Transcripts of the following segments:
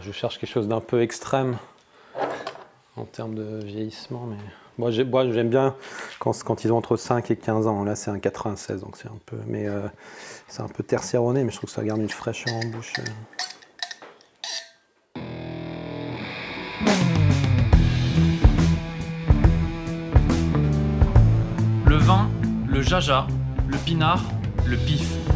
je cherche quelque chose d'un peu extrême en termes de vieillissement, mais moi j'aime bien quand, ils ont entre 5 et 15 ans. Là c'est un 96, donc c'est un peu, mais euh, c'est un peu mais je trouve que ça garde une fraîcheur en bouche. Le vin, le jaja, le pinard, le pif.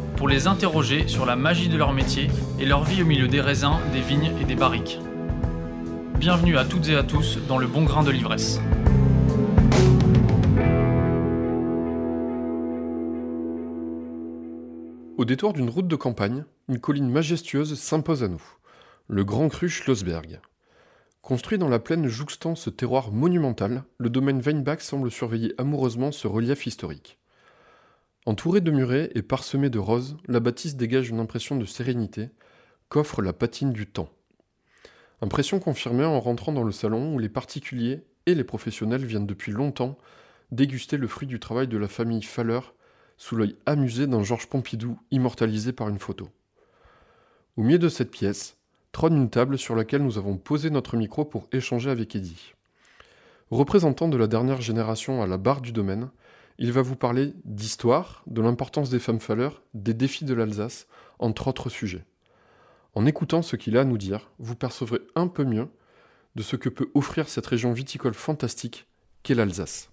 pour les interroger sur la magie de leur métier et leur vie au milieu des raisins, des vignes et des barriques. Bienvenue à toutes et à tous dans le bon grain de l'ivresse. Au détour d'une route de campagne, une colline majestueuse s'impose à nous, le Grand Cru Schlossberg. Construit dans la plaine jouxtant ce terroir monumental, le domaine Weinbach semble surveiller amoureusement ce relief historique. Entouré de murets et parsemé de roses, la bâtisse dégage une impression de sérénité qu'offre la patine du temps. Impression confirmée en rentrant dans le salon où les particuliers et les professionnels viennent depuis longtemps déguster le fruit du travail de la famille Faller sous l'œil amusé d'un Georges Pompidou immortalisé par une photo. Au milieu de cette pièce, trône une table sur laquelle nous avons posé notre micro pour échanger avec Eddie. Représentant de la dernière génération à la barre du domaine, il va vous parler d'histoire, de l'importance des femmes falleurs, des défis de l'Alsace, entre autres sujets. En écoutant ce qu'il a à nous dire, vous percevrez un peu mieux de ce que peut offrir cette région viticole fantastique qu'est l'Alsace.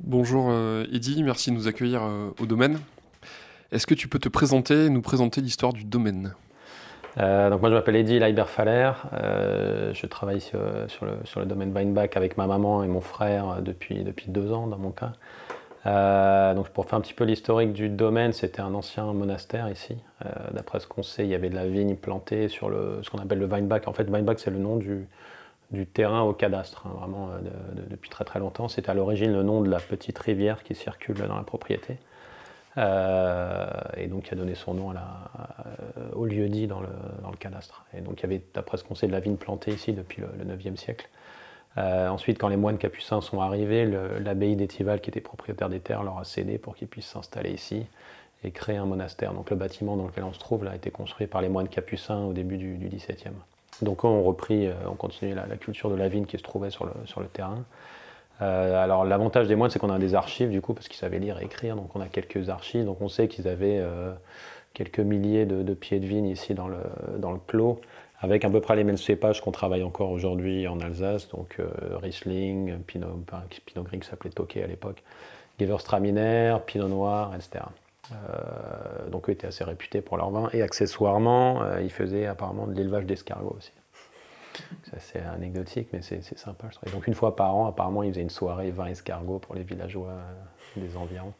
Bonjour euh, Eddy, merci de nous accueillir euh, au domaine. Est-ce que tu peux te présenter et nous présenter l'histoire du domaine? Euh, donc moi je m'appelle Eddy Leiber-Faller, je travaille sur, le, sur, le, domaine Weinbach avec ma maman et mon frère depuis, depuis deux ans dans mon cas. Euh, donc pour faire un petit peu l'historique du domaine, c'était un ancien monastère ici. Euh, d'après ce qu'on sait, il y avait de la vigne plantée sur le, ce qu'on appelle le Weinbach. En fait, Weinbach, c'est le nom du, du, terrain au cadastre, hein, vraiment euh, depuis très très longtemps. C'était à l'origine le nom de la petite rivière qui circule dans la propriété. et donc qui a donné son nom au lieu dit dans le, dans le, cadastre. Et donc il y avait, d'après ce qu'on sait, de la vigne plantée ici depuis le, le 9e siècle. Euh, ensuite, quand les moines capucins sont arrivés, l'abbaye d'Étival, qui était propriétaire des terres, leur a cédé pour qu'ils puissent s'installer ici et créer un monastère. Donc le bâtiment dans lequel on se trouve là, a été construit par les moines capucins au début du, XVIIe. Donc on repris, euh, on continuait la, culture de la vigne qui se trouvait sur le, sur le terrain. Euh, alors l'avantage des moines, c'est qu'on a des archives du coup, parce qu'ils savaient lire et écrire, donc on a quelques archives. Donc on sait qu'ils avaient quelques milliers de, de, pieds de vigne ici dans le, dans le clos avec à peu près les mêmes cépages qu'on travaille encore aujourd'hui en Alsace, donc euh, Riesling, Pinot, Pinot Gris qui s'appelait Tokay à l'époque, Gewürztraminer, Pinot Noir, etc. Euh, donc eux étaient assez réputés pour leur vin, et accessoirement, euh, ils faisaient apparemment de l'élevage d'escargots aussi. C'est assez anecdotique, mais c'est sympa. Je donc une fois par an, apparemment, ils faisaient une soirée vin escargot pour les villageois des environs.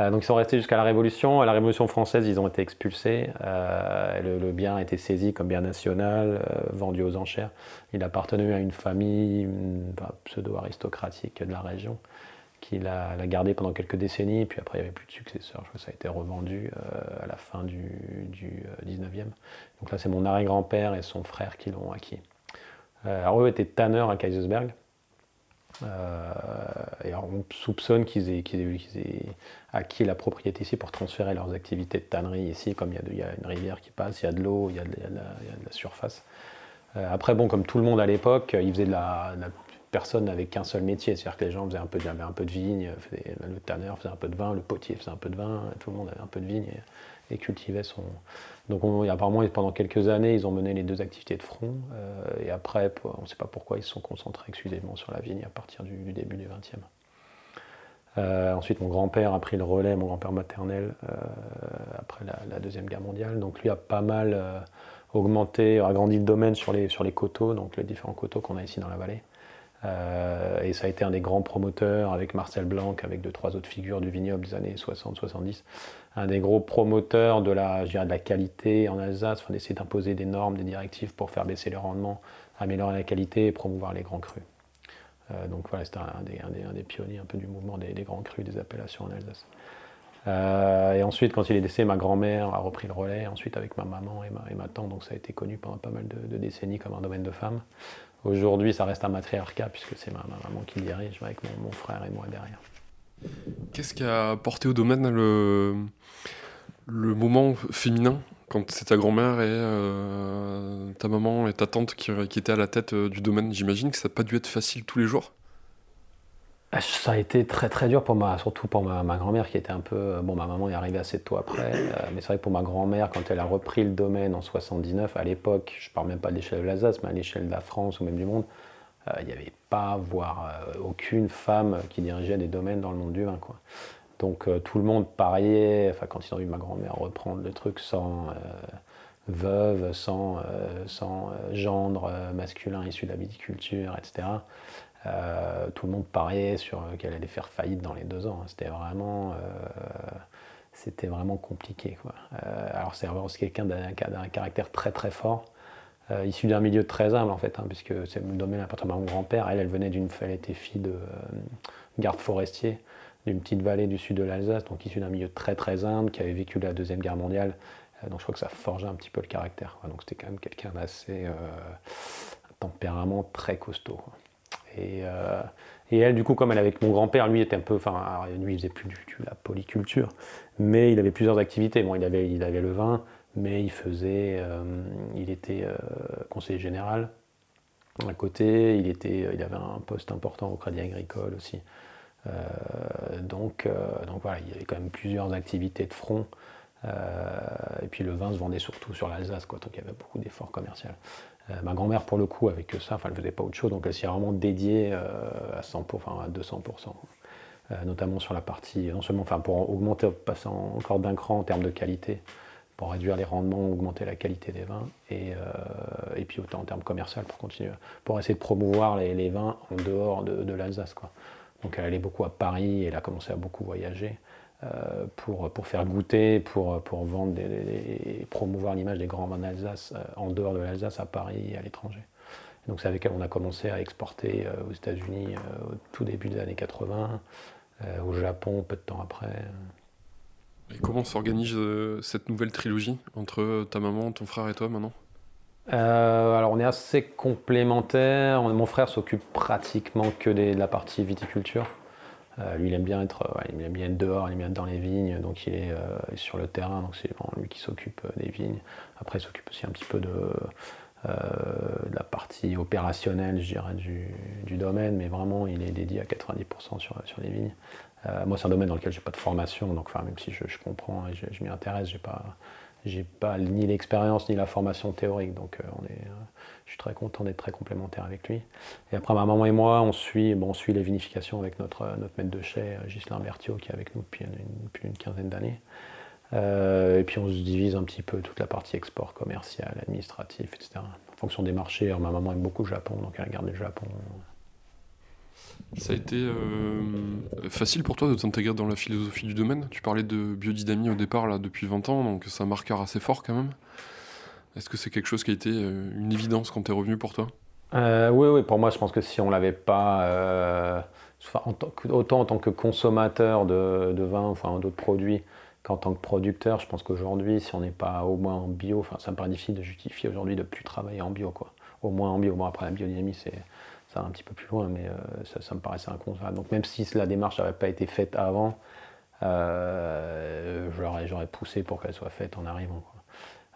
Euh, donc ils sont restés jusqu'à la Révolution. À la Révolution française, ils ont été expulsés. Euh, le, bien a été saisi comme bien national, euh, vendu aux enchères. Il appartenait à une famille pseudo-aristocratique de la région qui l'a gardé pendant quelques décennies. Puis après, il n'y avait plus de successeurs. Je crois que ça a été revendu à la fin du, du 19e. Donc là, c'est mon arrière-grand-père et son frère qui l'ont acquis. alors eux étaient tanneurs à Kaisersberg. Euh, on soupçonne qu'ils aient, acquis la propriété ici pour transférer leurs activités de tannerie ici, comme il y, a, une rivière qui passe, il y a de l'eau, il, y a de la surface. Euh, après, bon, comme tout le monde à l'époque, ils faisaient de la, personne n'avait qu'un seul métier, c'est-à-dire que les gens faisaient un peu, avaient un peu de vigne, le tanneur faisait un peu de vin, le potier faisait un peu de vin, tout le monde avait un peu de vigne et cultivait son. Donc apparemment pendant quelques années ils ont mené les deux activités de front euh, et après on ne sait pas pourquoi ils se sont concentrés exclusivement sur la vigne à partir du, début du XXe. Euh, ensuite mon grand-père a pris le relais, mon grand-père maternel euh, après la, deuxième guerre mondiale. Donc lui a pas mal augmenté, agrandi le domaine sur les, sur les coteaux, donc les différents coteaux qu'on a ici dans la vallée. Et ça a été un des grands promoteurs avec Marcel Blanc, avec deux, trois autres figures du vignoble des années 60-70. Un des gros promoteurs de la, de la qualité en Alsace, enfin, d'essayer d'imposer des normes, des directives pour faire baisser le rendement, améliorer la qualité et promouvoir les grands crus. donc voilà, c'était un, des, pionniers un peu du mouvement des, grands crus, des appellations en Alsace. Euh, et ensuite, quand il est décédé, ma grand-mère a repris le relais, ensuite avec ma maman et ma, tante, donc ça a été connu pendant pas mal de, décennies comme un domaine de femmes. Aujourd'hui, ça reste un matriarcat puisque c'est ma, maman qui dirige avec mon, frère et moi derrière. Qu'est-ce qui a porté au domaine le, moment féminin quand c'est ta grand-mère et euh, ta maman et ta tante qui, qui étaient à la tête euh, du domaine? J'imagine que ça n'a pas dû être facile tous les jours ça a été très très dur pour moi, surtout pour ma, grand-mère qui était un peu. Euh, bon, ma maman est arrivée assez tôt après, euh, mais c'est vrai que pour ma grand-mère, quand elle a repris le domaine en 79, à l'époque, je parle même pas de l'échelle de l'Alsace, mais à l'échelle de la France ou même du monde, euh, il n'y avait pas, voire aucune femme qui dirigeait des domaines dans le monde du vin. Quoi. Donc tout le monde pariait, enfin, quand ils ont vu ma grand-mère reprendre le truc sans veuve, sans, sans gendre masculin issu de la viticulture, etc. Euh, tout le monde pariait sur euh, qu'elle allait faire faillite dans les deux ans. Hein. C'était vraiment, euh, vraiment compliqué. alors c'est quelqu'un d'un caractère très très fort, issu d'un milieu très humble en fait, hein, puisque c'est le domaine appartement de mon grand-père. Elle, elle venait d'une, était fille de garde forestier d'une petite vallée du sud de l'Alsace, donc issue d'un milieu très très humble, qui avait vécu la deuxième guerre mondiale. donc je crois que ça forgeait un petit peu le caractère. Donc c'était quand même quelqu'un d'assez tempérament très costaud. Euh, et, elle, du coup, comme elle avec mon grand-père, lui était un peu, enfin, lui il faisait plus du tout la polyculture, mais il avait plusieurs activités. Bon, il avait, il avait le vin, mais il faisait, euh, il était euh, conseiller général. À côté, il, était, il avait un poste important au Crédit Agricole aussi. donc, donc voilà, il y avait quand même plusieurs activités de front. et puis le vin se vendait surtout sur l'Alsace, quoi, donc il y avait beaucoup d'efforts commerciaux. Euh, ma grand-mère, pour le coup, avec ça, enfin, elle ne faisait pas autre chose, donc elle s'y est vraiment dédiée euh, à 100%, enfin, à 200%. Euh, notamment sur la partie, non seulement enfin, pour augmenter, passer encore d'un cran en termes de qualité, pour réduire les rendements, augmenter la qualité des vins, et, puis autant en termes commerciaux pour continuer, pour essayer de promouvoir les, vins en dehors de, de l'Alsace. Donc elle allait beaucoup à Paris, elle a commencé à beaucoup voyager. Euh, pour, pour faire goûter, pour, pour vendre et promouvoir l'image des grands vins d'Alsace euh, en dehors de l'Alsace, à Paris et à l'étranger. Donc c'est avec elle qu'on a commencé à exporter euh, aux États-Unis au tout début des années 80, au Japon peu de temps après. Et comment s'organise cette nouvelle trilogie entre ta maman, ton frère et toi maintenant? Alors on est assez complémentaires. Mon frère s'occupe pratiquement que de la partie viticulture. Euh, lui, il aime bien être, il aime bien être dehors, il aime bien être dans les vignes, donc il est euh, sur le terrain, donc c'est lui qui s'occupe euh, des vignes. Après, il s'occupe aussi un petit peu de, la partie opérationnelle, je dirais, du, domaine, mais vraiment, il est dédié à 90% sur, sur les vignes. moi, c'est un domaine dans lequel j'ai pas de formation, donc même si je, comprends et je, m'y intéresse, j'ai pas, j'ai pas ni l'expérience ni la formation théorique, donc on est je suis très content d'être très complémentaire avec lui. Et après, ma maman et moi, on suit, bon, on suit les vinifications avec notre, notre maître de chai, euh, Ghislain Berthiaud, qui est avec nous depuis une, quinzaine d'années. Euh, et puis on se divise un petit peu toute la partie export commercial, administratif, etc. En fonction des marchés. Alors, ma maman aime beaucoup le Japon, donc elle garde le Japon. Ça a été euh, facile pour toi de t'intégrer dans la philosophie du domaine? Tu parlais de biodynamie au départ, là, depuis 20 ans, donc c'est un marqueur assez fort quand même. Est-ce que c'est quelque chose qui a été euh, une évidence quand tu es revenu pour toi? Euh, Oui, oui, pour moi, je pense que si on l'avait pas, autant en tant que consommateur de, vin, enfin d'autres produits, qu'en tant que producteur, je pense qu'aujourd'hui, si on n'est pas au moins en bio, enfin, ça me paraît difficile de justifier aujourd'hui de plus travailler en bio, quoi. Au moins en bio. Bon, après, la biodynamie, c'est un petit peu plus loin, mais ça, ça, me paraissait inconcevable. Donc, même si la démarche n'avait pas été faite avant, j'aurais poussé pour qu'elle soit faite en arrivant.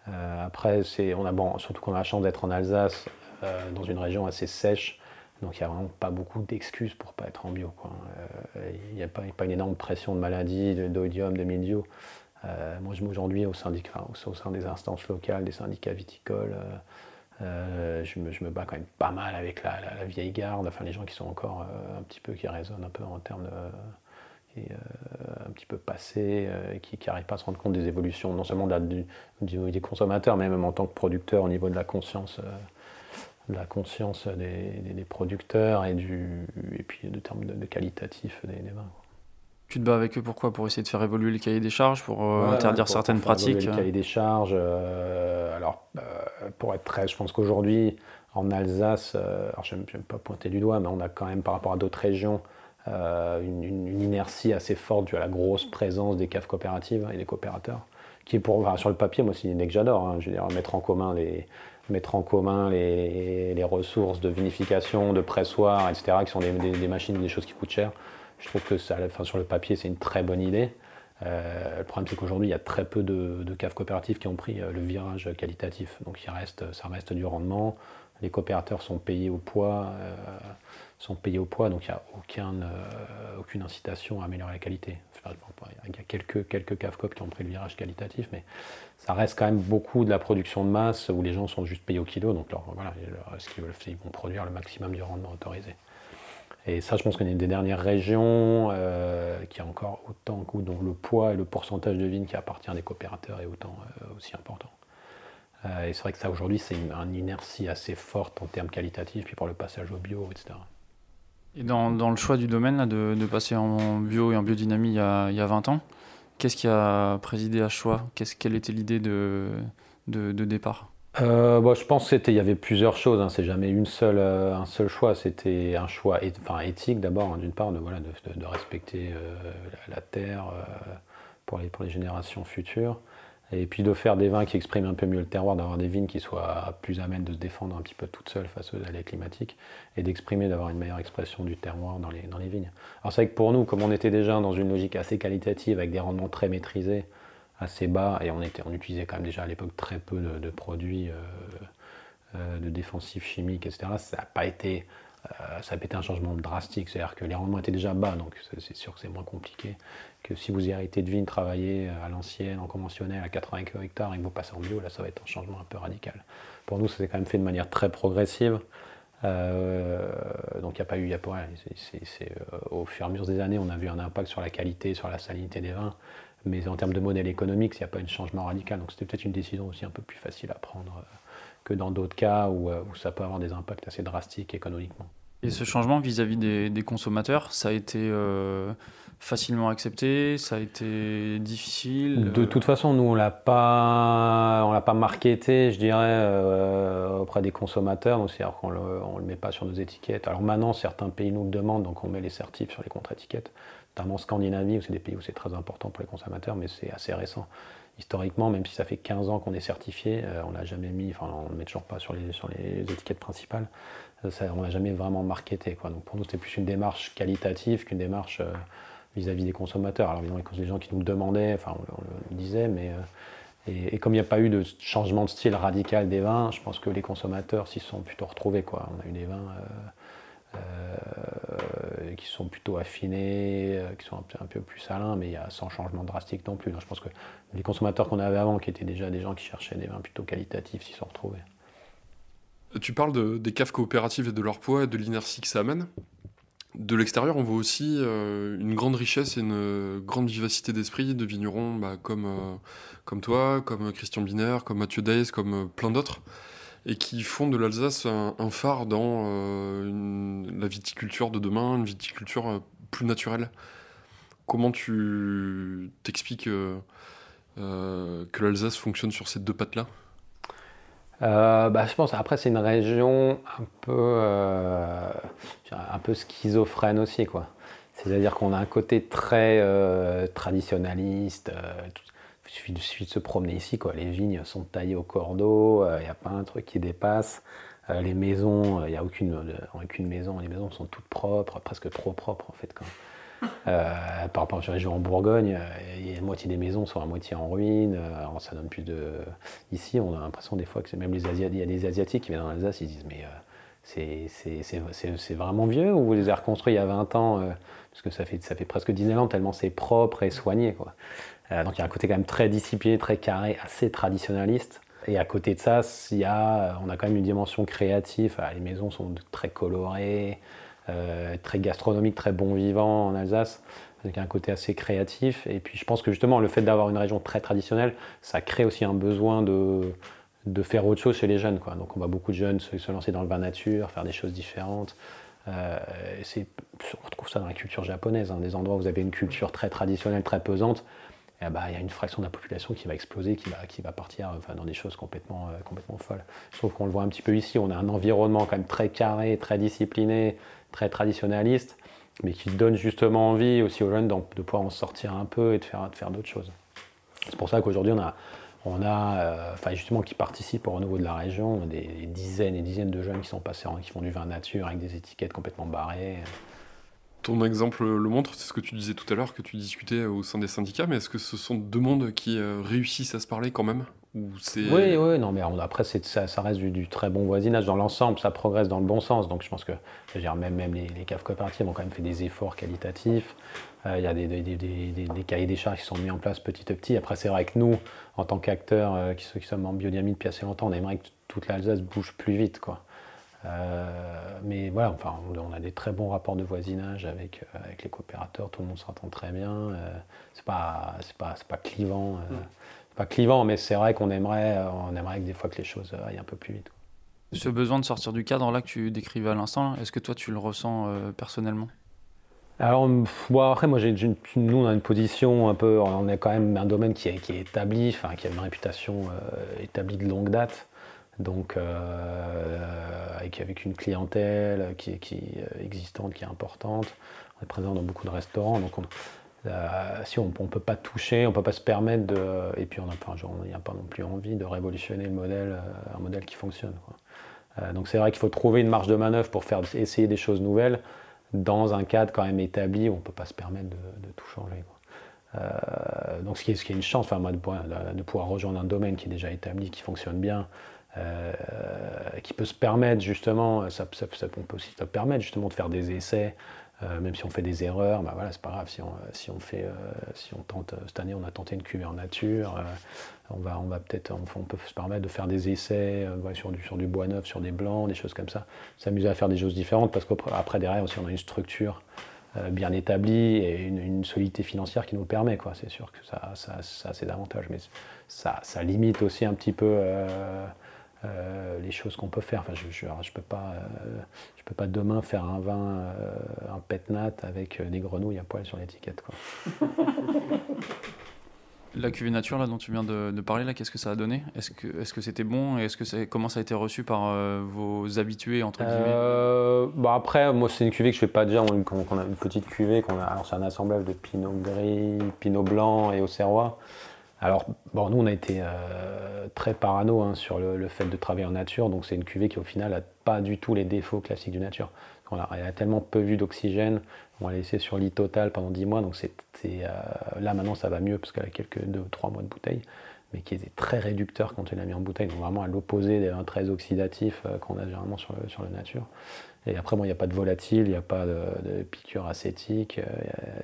Euh, après, on a, bon, surtout qu'on a la chance d'être en Alsace, euh, dans une région assez sèche, donc il n'y a vraiment pas beaucoup d'excuses pour ne pas être en bio. Euh, il n'y a pas, pas, une énorme pression de maladies, d'odium, de, mildiou. moi, aujourd'hui, au, syndicat, au, sein des instances locales, des syndicats viticoles, je me, je, me, bats quand même pas mal avec la, la, vieille garde, enfin les gens qui sont encore un petit peu, qui résonnent un peu en termes de euh, un petit peu passé, euh, qui n'arrive pas à se rendre compte des évolutions, non seulement du, des consommateurs, mais même en tant que producteur au niveau de la conscience la conscience des, producteurs et, du, et puis de termes de, qualitatif des, vins. Tu te bats avec eux pourquoi? Pour essayer de faire évoluer le cahier des charges, pour euh, interdire certaines pratiques Le cahier des charges, euh, alors pour être très, je pense qu'aujourd'hui en Alsace, alors je n'aime pas pointer du doigt, mais on a quand même par rapport à d'autres régions une, inertie assez forte due à la grosse présence des caves coopératives et des coopérateurs, qui pour, sur le papier, moi c'est une idée que j'adore, hein, je veux dire, mettre en commun les, mettre en commun les, ressources de vinification, de pressoir, etc., qui sont des, machines, des choses qui coûtent cher. Je trouve que sur le papier, c'est une très bonne idée. Euh, le problème, c'est qu'aujourd'hui, il y a très peu de, caves coopératives qui ont pris euh, le virage qualitatif. Donc, il reste, ça reste du rendement. Les coopérateurs sont payés au poids, euh, sont payés au poids, donc il n'y a aucun, aucune incitation à améliorer la qualité. Il y a quelques, quelques caves coop qui ont pris le virage qualitatif, mais ça reste quand même beaucoup de la production de masse où les gens sont juste payés au kilo, donc voilà, ce qu'ils veulent, ils vont produire le maximum du rendement autorisé. Et ça, je pense qu'on est une des dernières régions euh, qui a encore autant dont le poids et le pourcentage de vignes qui appartient à des coopérateurs est autant euh, aussi important. Euh, et c'est vrai que ça, aujourd'hui, c'est une, inertie assez forte en termes qualitatifs, puis pour le passage au bio, etc. Et dans, dans le choix du domaine, là, de, passer en bio et en biodynamie il y a, il y a 20 ans, Qu'est-ce qui a présidé à ce choix? Quelle était l'idée de, de, départ? Euh, je pense qu'il y avait plusieurs choses. Hein. C'est jamais une seule, euh, un seul choix. C'était un choix éthique d'abord, hein, d'une part, de, respecter euh, la, terre pour, les, pour les générations futures. Et puis de faire des vins qui expriment un peu mieux le terroir, d'avoir des vignes qui soient plus amènes de se défendre un petit peu toutes seules face aux aléas climatiques, et d'exprimer, d'avoir une meilleure expression du terroir dans les, dans les vignes. Alors c'est vrai que pour nous, comme on était déjà dans une logique assez qualitative, avec des rendements très maîtrisés, assez bas, et on, était, on utilisait quand même déjà à l'époque très peu de, produits euh, euh, de défensifs chimiques, etc., ça n'a pas été... Euh, ça a été un changement drastique, c'est-à-dire que les rendements étaient déjà bas, donc c'est sûr que c'est moins compliqué que si vous héritez de vignes travailler à l'ancienne, en conventionnel, à 80 kg hectare et que vous passez en bio, là ça va être un changement un peu radical. Pour nous, ça s'est quand même fait de manière très progressive. Donc il n'y a pas eu, y a pas, au fur et à mesure des années, on a vu un impact sur la qualité, sur la salinité des vins, mais en termes de modèle économique, il n'y a pas de changement radical. Donc c'était peut-être une décision aussi un peu plus facile à prendre euh, que dans d'autres cas où, où, ça peut avoir des impacts assez drastiques économiquement. Et ce changement vis-à-vis des, des, consommateurs, ça a été facilement accepté Ça a été difficile De toute façon, nous, on l'a pas, on l'a pas marketé, je dirais, euh, auprès des consommateurs. c'est-à-dire qu'on le, on le met pas sur nos étiquettes. Alors maintenant, certains pays nous le demandent, donc on met les certifs sur les contre-étiquettes. Notamment en Scandinavie, où c'est des pays où c'est très important pour les consommateurs, mais c'est assez récent. Historiquement, même si ça fait 15 ans qu'on est certifié, euh, on l'a jamais mis, enfin on ne le met toujours pas sur les, sur les étiquettes principales. Euh, ça, on l'a jamais vraiment marketé. Quoi. Donc pour nous, c'était plus une démarche qualitative qu'une démarche vis-à-vis des consommateurs. Alors évidemment, les gens qui nous le demandaient, enfin on, le disait, mais euh, et, comme il n'y a pas eu de changement de style radical des vins, je pense que les consommateurs s'y sont plutôt retrouvés. On a eu des vins euh, euh, qui sont plutôt affinés, qui sont un peu, plus salins, mais il y a sans changement drastique non plus. je pense que les consommateurs qu'on avait avant, qui étaient déjà des gens qui cherchaient des vins plutôt qualitatifs, s'y sont retrouvés. Tu parles des caves coopératives et de leur poids et de l'inertie que ça amène? De l'extérieur, on voit aussi euh, une grande richesse et une grande vivacité d'esprit de vignerons bah, comme, euh, comme toi, comme Christian Biner, comme Mathieu Days, comme euh, plein d'autres, et qui font de l'Alsace un, phare dans la viticulture de demain, une viticulture plus naturelle. Comment tu t'expliques que l'Alsace fonctionne sur ces deux pattes-là? Euh, bah, je pense après c'est une région un peu, euh, un peu schizophrène aussi quoi. C'est-à-dire qu'on a un côté très euh, traditionnaliste. il suffit de, se promener ici quoi. Les vignes sont taillées au cordeau, il n'y a pas un truc qui dépasse. les maisons, il n'y a aucune, aucune maison. Les maisons sont toutes propres, presque trop propres en fait. Euh, par rapport la région en Bourgogne, a la moitié des maisons sont à moitié en ruine. Euh, alors ça donne plus de. Ici, on a l'impression des fois que même les Asiatiques, il y a des Asiatiques qui viennent dans l'Alsace, ils disent mais euh, c'est vraiment vieux ou vous les avez reconstruits il y a 20 ans Parce que ça fait, ça fait presque 10 ans tellement c'est propre et soigné. Quoi. donc il y a un côté quand même très discipliné, très carré, assez traditionnaliste. Et à côté de ça, il y a, on a quand même une dimension créative. les maisons sont très colorées. Euh, très gastronomique, très bon vivant en Alsace, avec un côté assez créatif. Et puis je pense que justement le fait d'avoir une région très traditionnelle, ça crée aussi un besoin de, faire autre chose chez les jeunes. Donc on voit beaucoup de jeunes se, lancer dans le vin nature, faire des choses différentes. Euh, on retrouve ça dans la culture japonaise, hein, des endroits où vous avez une culture très traditionnelle, très pesante. Eh ben, il y a une fraction de la population qui va exploser, qui va, partir dans des choses complètement, euh, complètement folles. Trouve qu'on le voit un petit peu ici. On a un environnement quand même très carré, très discipliné, très traditionnaliste, mais qui donne justement envie aussi aux jeunes de, pouvoir en sortir un peu et de faire, d'autres choses. C'est pour ça qu'aujourd'hui, on a, on euh, justement, qui participent au renouveau de la région, des, des dizaines et dizaines de jeunes qui sont passés, en, qui font du vin nature avec des étiquettes complètement barrées. Ton exemple le montre, c'est ce que tu disais tout à l'heure, que tu discutais au sein des syndicats, mais est-ce que ce sont deux mondes qui euh, réussissent à se parler quand même? Ou. Oui, oui, non, mais on- après, ça, ça reste du, du très bon voisinage dans l'ensemble, ça progresse dans le bon sens. Donc je pense que je veux dire, même, même les, les caves coopératives ont quand même fait des efforts qualitatifs. Euh, Il y a des, des, des- des- des- des cahiers des charges qui sont mis en place petit à petit. Après, c'est vrai que nous, en tant qu'acteurs euh, qui, qui sommes en biodynamie depuis assez longtemps, on aimerait que toute l'Alsace bouge plus vite. Quoi. Euh, mais voilà, enfin, on, a des très bons rapports de voisinage avec, avec les coopérateurs, tout le monde s'entend très bien. Euh, c'est pas, c'est pas, c'est pas clivant. euh, c'est pas clivant, mais c'est vrai qu'on aimerait, euh, on aimerait que des fois que les choses euh, aillent un peu plus vite. Ce besoin de sortir du cadre là que tu décrivais à l'instant, est-ce que toi tu le ressens euh, personnellement? Alors, bon, après, moi, j'ai, nous, on a une position un peu, on est quand même un domaine qui est, qui est établi, enfin, qui a une réputation euh, établie de longue date. Donc, euh, avec, avec une clientèle qui est, qui est existante, qui est importante. On est présent dans beaucoup de restaurants. Donc, on, euh, si on ne peut pas toucher, on ne peut pas se permettre de. Et puis, on n'a pas, n'a pas non plus envie de révolutionner le modèle, euh, un modèle qui fonctionne. Euh, donc, c'est vrai qu'il faut trouver une marge de manœuvre pour faire essayer des choses nouvelles dans un cadre quand même établi où on ne peut pas se permettre de, tout changer. donc ce qui, est, une chance, enfin, moi, de, pouvoir- rejoindre un domaine qui est déjà établi, qui fonctionne bien, qui peut se permettre justement, ça- on peut aussi se permettre justement de faire des essais, euh, même si on fait des erreurs, bah voilà, c'est pas grave. Si on, si on fait, euh, si on tente, cette année on a tenté une cuvée en nature, euh, on va, on va peut-être, on, peut se permettre de faire des essais euh, sur, du, sur du bois neuf, sur des blancs, des choses comme ça. S'amuser à faire des choses différentes parce qu'après derrière aussi on a une structure euh, bien établie et une, solidité financière qui nous permet. Quoi. C'est sûr que ça, ça, ça c'est davantage, mais ça, ça limite aussi un petit peu euh, euh, les choses qu'on peut faire. Enfin, je ne je, je peux, pas, euh, peux pas demain faire un vin, euh, un pet nat avec euh, des grenouilles à poil sur l'étiquette. quoi. La cuvée nature là dont tu viens de, de parler là, qu'est-ce que ça a donné? Est-ce que est-ce que c'était bon? Et est-ce que c'est comment ça a été reçu par euh, vos habitués entre guillemets? Euh, bah après, moi, c'est une cuvée que je fais pas déjà. On, qu'on a une petite cuvée. Qu'on a, alors, c'est un assemblage de pinot gris, pinot blanc et auxerrois. Alors, bon, nous, on a été euh, très parano hein, sur le, fait de travailler en nature. Donc, c'est une cuvée qui, au final, n'a pas du tout les défauts classiques du nature. Elle a tellement peu vu d'oxygène. On l'a laissé sur lit total pendant 10 mois. Donc, c'est, euh, là, maintenant, ça va mieux parce qu'elle a quelques 2-3 mois de bouteille. Mais qui était très réducteur quand on l'a mis en bouteille. Donc, vraiment à l'opposé d'un très oxydatif euh, qu'on a généralement sur le, sur le nature. Et après, bon, il n'y a pas de volatile, il n'y a pas de, de piqûre acétique,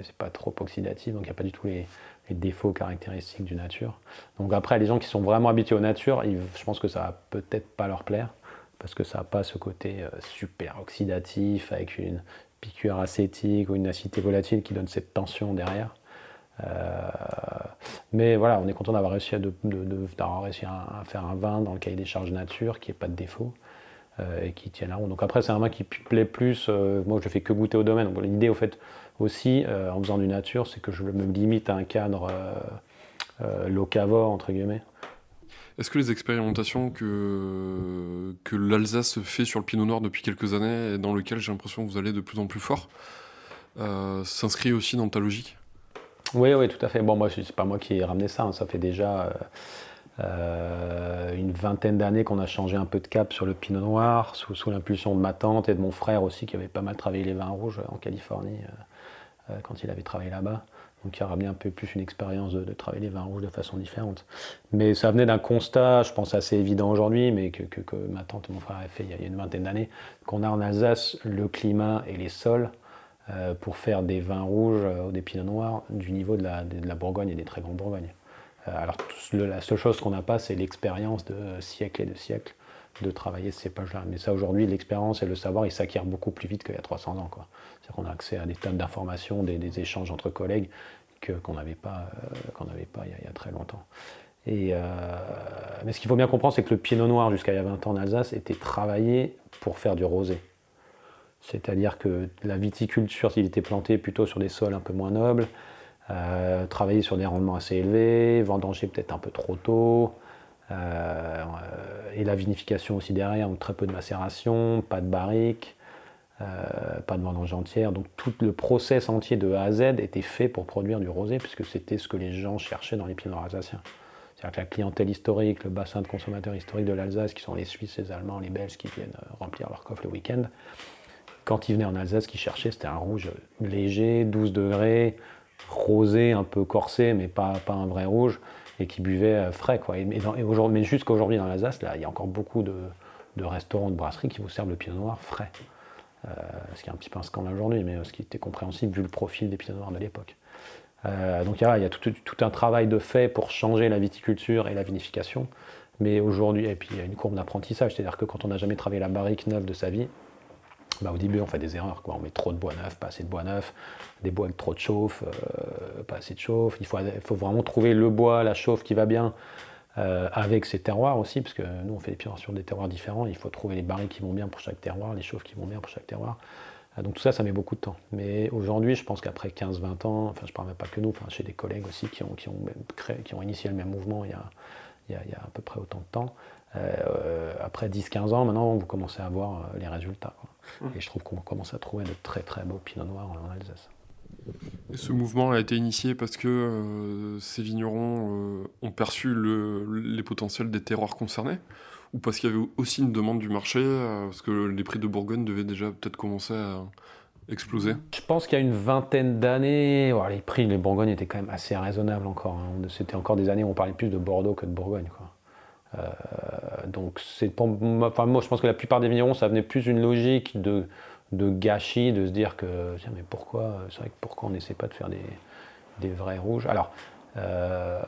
c'est pas trop oxydatif, donc il n'y a pas du tout les, les défauts caractéristiques du nature. Donc après, les gens qui sont vraiment habitués aux nature, ils- je pense que ça va peut-être pas leur plaire, parce que ça n'a pas ce côté euh, super oxydatif, avec une piqûre acétique ou une acidité volatile qui donne cette tension derrière. Euh, mais voilà, on est content d'avoir réussi, à, de- faire un vin dans le cahier des charges nature, qui n'est pas de défaut euh, et qui tient la route. Donc après, c'est un vin qui plaît plus. moi, je fais que goûter au domaine. L'idée, au fait, aussi, euh, en faisant du nature, c'est que je me limite à un cadre euh, euh, locavore, entre guillemets. Est-ce que les expérimentations que, que l'Alsace fait sur le Pinot Noir depuis quelques années, et dans lequel j'ai l'impression que vous allez de plus en plus fort, euh, s'inscrit aussi dans ta logique? Oui, oui, tout à fait. Bon, moi, c'est pas moi qui ai ramené ça. hein. Ça fait déjà euh, une vingtaine d'années qu'on a changé un peu de cap sur le Pinot Noir, sous, sous l'impulsion de ma tante et de mon frère aussi, qui avait pas mal travaillé les vins rouges en Californie euh, quand il avait travaillé là-bas. Donc, il a ramené un peu plus une expérience de, travailler les vins rouges de façon différente. Mais ça venait d'un constat, je pense, assez évident aujourd'hui, mais que, ma tante et mon frère avaient fait il y a- y une vingtaine d'années, qu'on a en Alsace le climat et les sols euh, pour faire des vins rouges euh, ou des pinots noirs du niveau de la, Bourgogne et des très grandes Bourgognes. Euh, alors, la seule chose qu'on n'a pas, c'est l'expérience de euh, siècles et de siècles de travailler ce cépage-là. Mais ça, aujourd'hui, l'expérience et le savoir, il s'acquiert beaucoup plus vite qu'il y a 300 ans. quoi. Qu'on a accès à des tonnes d'informations, des, échanges entre collègues que, qu'on n'avait pas, euh, qu'on n'avait pas il y, a, il très longtemps. Et, mais ce qu'il faut bien comprendre, c'est que le pinot noir, jusqu'à il y a 20 ans en Alsace, était travaillé pour faire du rosé. C'est-à-dire que la viticulture, s'il était planté plutôt sur des sols un peu moins nobles, euh, travailler sur des rendements assez élevés, vendanger peut-être un peu trop tôt, euh, et la vinification aussi derrière, donc très peu de macération, pas de barrique, euh, pas de vendange entière. Donc tout le process entier de A à Z était fait pour produire du rosé, puisque c'était ce que les gens cherchaient dans les pinot alsaciens. C'est-à-dire que la clientèle historique, le bassin de consommateurs historiques de l'Alsace, qui sont les Suisses, les Allemands, les Belges qui viennent remplir leur coffre le week-end, quand ils venaient en Alsace, ce qu'ils cherchaient, c'était un rouge léger, 12 degrés, rosé, un peu corsé, mais pas, un vrai rouge, et qui buvait euh, frais. Quoi. Et, mais jusqu'à aujourd'hui dans l'Alsace, il y a encore beaucoup de, restaurants, de brasseries qui vous servent le pinot noir frais. Euh, ce qui est un petit peu un scandale aujourd'hui, mais euh, ce qui était compréhensible vu le profil des pinots noirs de l'époque. donc il y a, tout, un travail de fait pour changer la viticulture et la vinification. Mais aujourd'hui, et puis il y a une courbe d'apprentissage, c'est-à-dire que quand on n'a jamais travaillé la barrique neuve de sa vie, bah, au début, on fait des erreurs. Quoi. On met trop de bois neuf, pas assez de bois neuf, des bois avec trop de chauffe, euh, pas assez de chauffe. Il faut, vraiment trouver le bois, la chauffe qui va bien euh, avec ses terroirs aussi, parce que nous, on fait des pierres sur des terroirs différents. Il faut trouver les barils qui vont bien pour chaque terroir, les chauffes qui vont bien pour chaque terroir. Euh, donc tout ça, ça met beaucoup de temps. Mais aujourd'hui, je pense qu'après 15-20 ans, enfin, je ne parle même pas que nous, enfin, chez des collègues aussi qui ont, qui ont, créé, qui ont initié le même mouvement il y, a, il, y a, il y a à peu près autant de temps, après 10-15 ans, maintenant, vous commencez à voir les résultats. Et je trouve qu'on commence à trouver de très très beaux pinots noirs en Alsace. Ce mouvement a été initié parce que euh, ces vignerons euh, ont perçu les potentiels des terroirs concernés ou parce qu'il y avait aussi une demande du marché, euh, parce que les prix de Bourgogne devaient déjà peut-être commencer à exploser Je pense qu'il y a une vingtaine d'années, les prix de Bourgogne étaient quand même assez raisonnables encore. Hein. C'était encore des années où on parlait plus de Bordeaux que de Bourgogne. Donc moi je pense que la plupart des vignerons ça venait plus d'une logique de, de gâchis, de se dire que tiens mais pourquoi c'est vrai que pourquoi on n'essaie pas de faire des, des vrais rouges? Alors euh,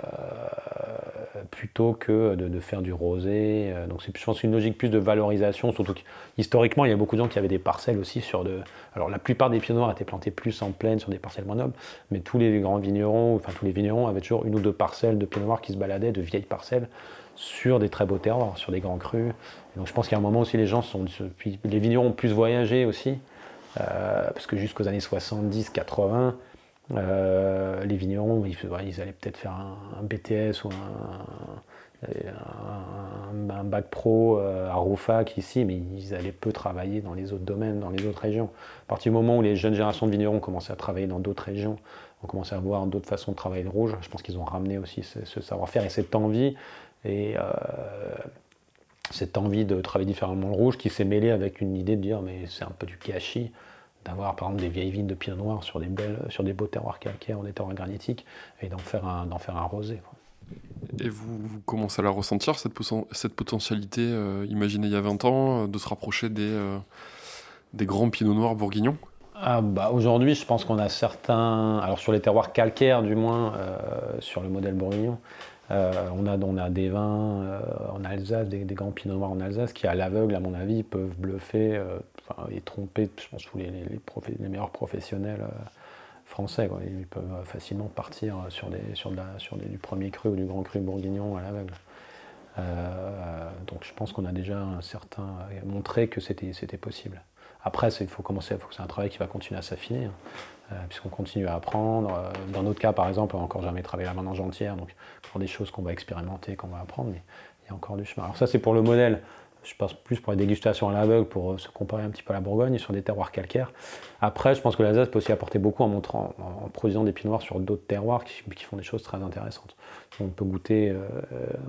plutôt que de, faire du rosé. Euh, donc c'est, je pense, une logique plus de valorisation, surtout historiquement, il y a beaucoup de gens qui avaient des parcelles aussi sur de... Alors la plupart des pieds noirs étaient plantés plus en plaine sur des parcelles moins nobles, mais tous les grands vignerons, enfin tous les vignerons avaient toujours une ou deux parcelles de pieds noirs qui se baladaient, de vieilles parcelles, sur des très beaux terroirs, sur des grands crus. donc je pense qu'à un moment aussi les gens sont, les vignerons ont plus voyagé aussi, euh, parce que jusqu'aux années 70-80, euh, les vignerons, ils, allaient peut-être faire un, BTS ou un, un, bac pro euh, à Roufac ici, mais ils allaient peu travailler dans les autres domaines, dans les autres régions. À partir du moment où les jeunes générations de vignerons commençaient à travailler dans d'autres régions, ont commencé à voir d'autres façons de travailler le rouge, je pense qu'ils ont ramené aussi ce savoir-faire et cette envie et euh, cette envie de travailler différemment le rouge qui s'est mêlée avec une idée de dire mais c'est un peu du gâchis d'avoir par exemple des vieilles vignes de pinot noir sur des, belles, sur des beaux terroirs calcaires, des terroirs granitiques, et d'en faire un, d'en faire un rosé. Et vous, commencez à la ressentir, cette, cette potentialité euh, imaginée il y a 20 ans, euh, de se rapprocher des, des grands pinots noirs bourguignons? Ah bah Aujourd'hui, je pense qu'on a certains, alors sur les terroirs calcaires du moins, sur le modèle bourguignon, euh, on, a, on a des vins euh, en Alsace, des, grands pinots noirs en Alsace qui, à l'aveugle, à mon avis, peuvent bluffer euh, et tromper, je pense, tous les, meilleurs professionnels français. Ils peuvent facilement partir sur, des, sur, sur du premier cru ou du grand cru bourguignon à l'aveugle. donc je pense qu'on a déjà un certain, montré que c'était possible. Après, il faut commencer, faut que c'est un travail qui va continuer à s'affiner. Euh, puisqu'on continue à apprendre. Euh, dans notre cas, par exemple, on n'a encore jamais travaillé la vendange entière, donc encore des choses qu'on va expérimenter, qu'on va apprendre, mais il y a encore du chemin. Alors ça, c'est pour le modèle. Je pense plus pour les dégustations à l'aveugle, pour euh, se comparer un petit peu à la Bourgogne sur des terroirs calcaires. Après, je pense que l'Alsace peut aussi apporter beaucoup en montrant, en produisant des pinot noirs sur d'autres terroirs qui, font des choses très intéressantes. On peut goûter,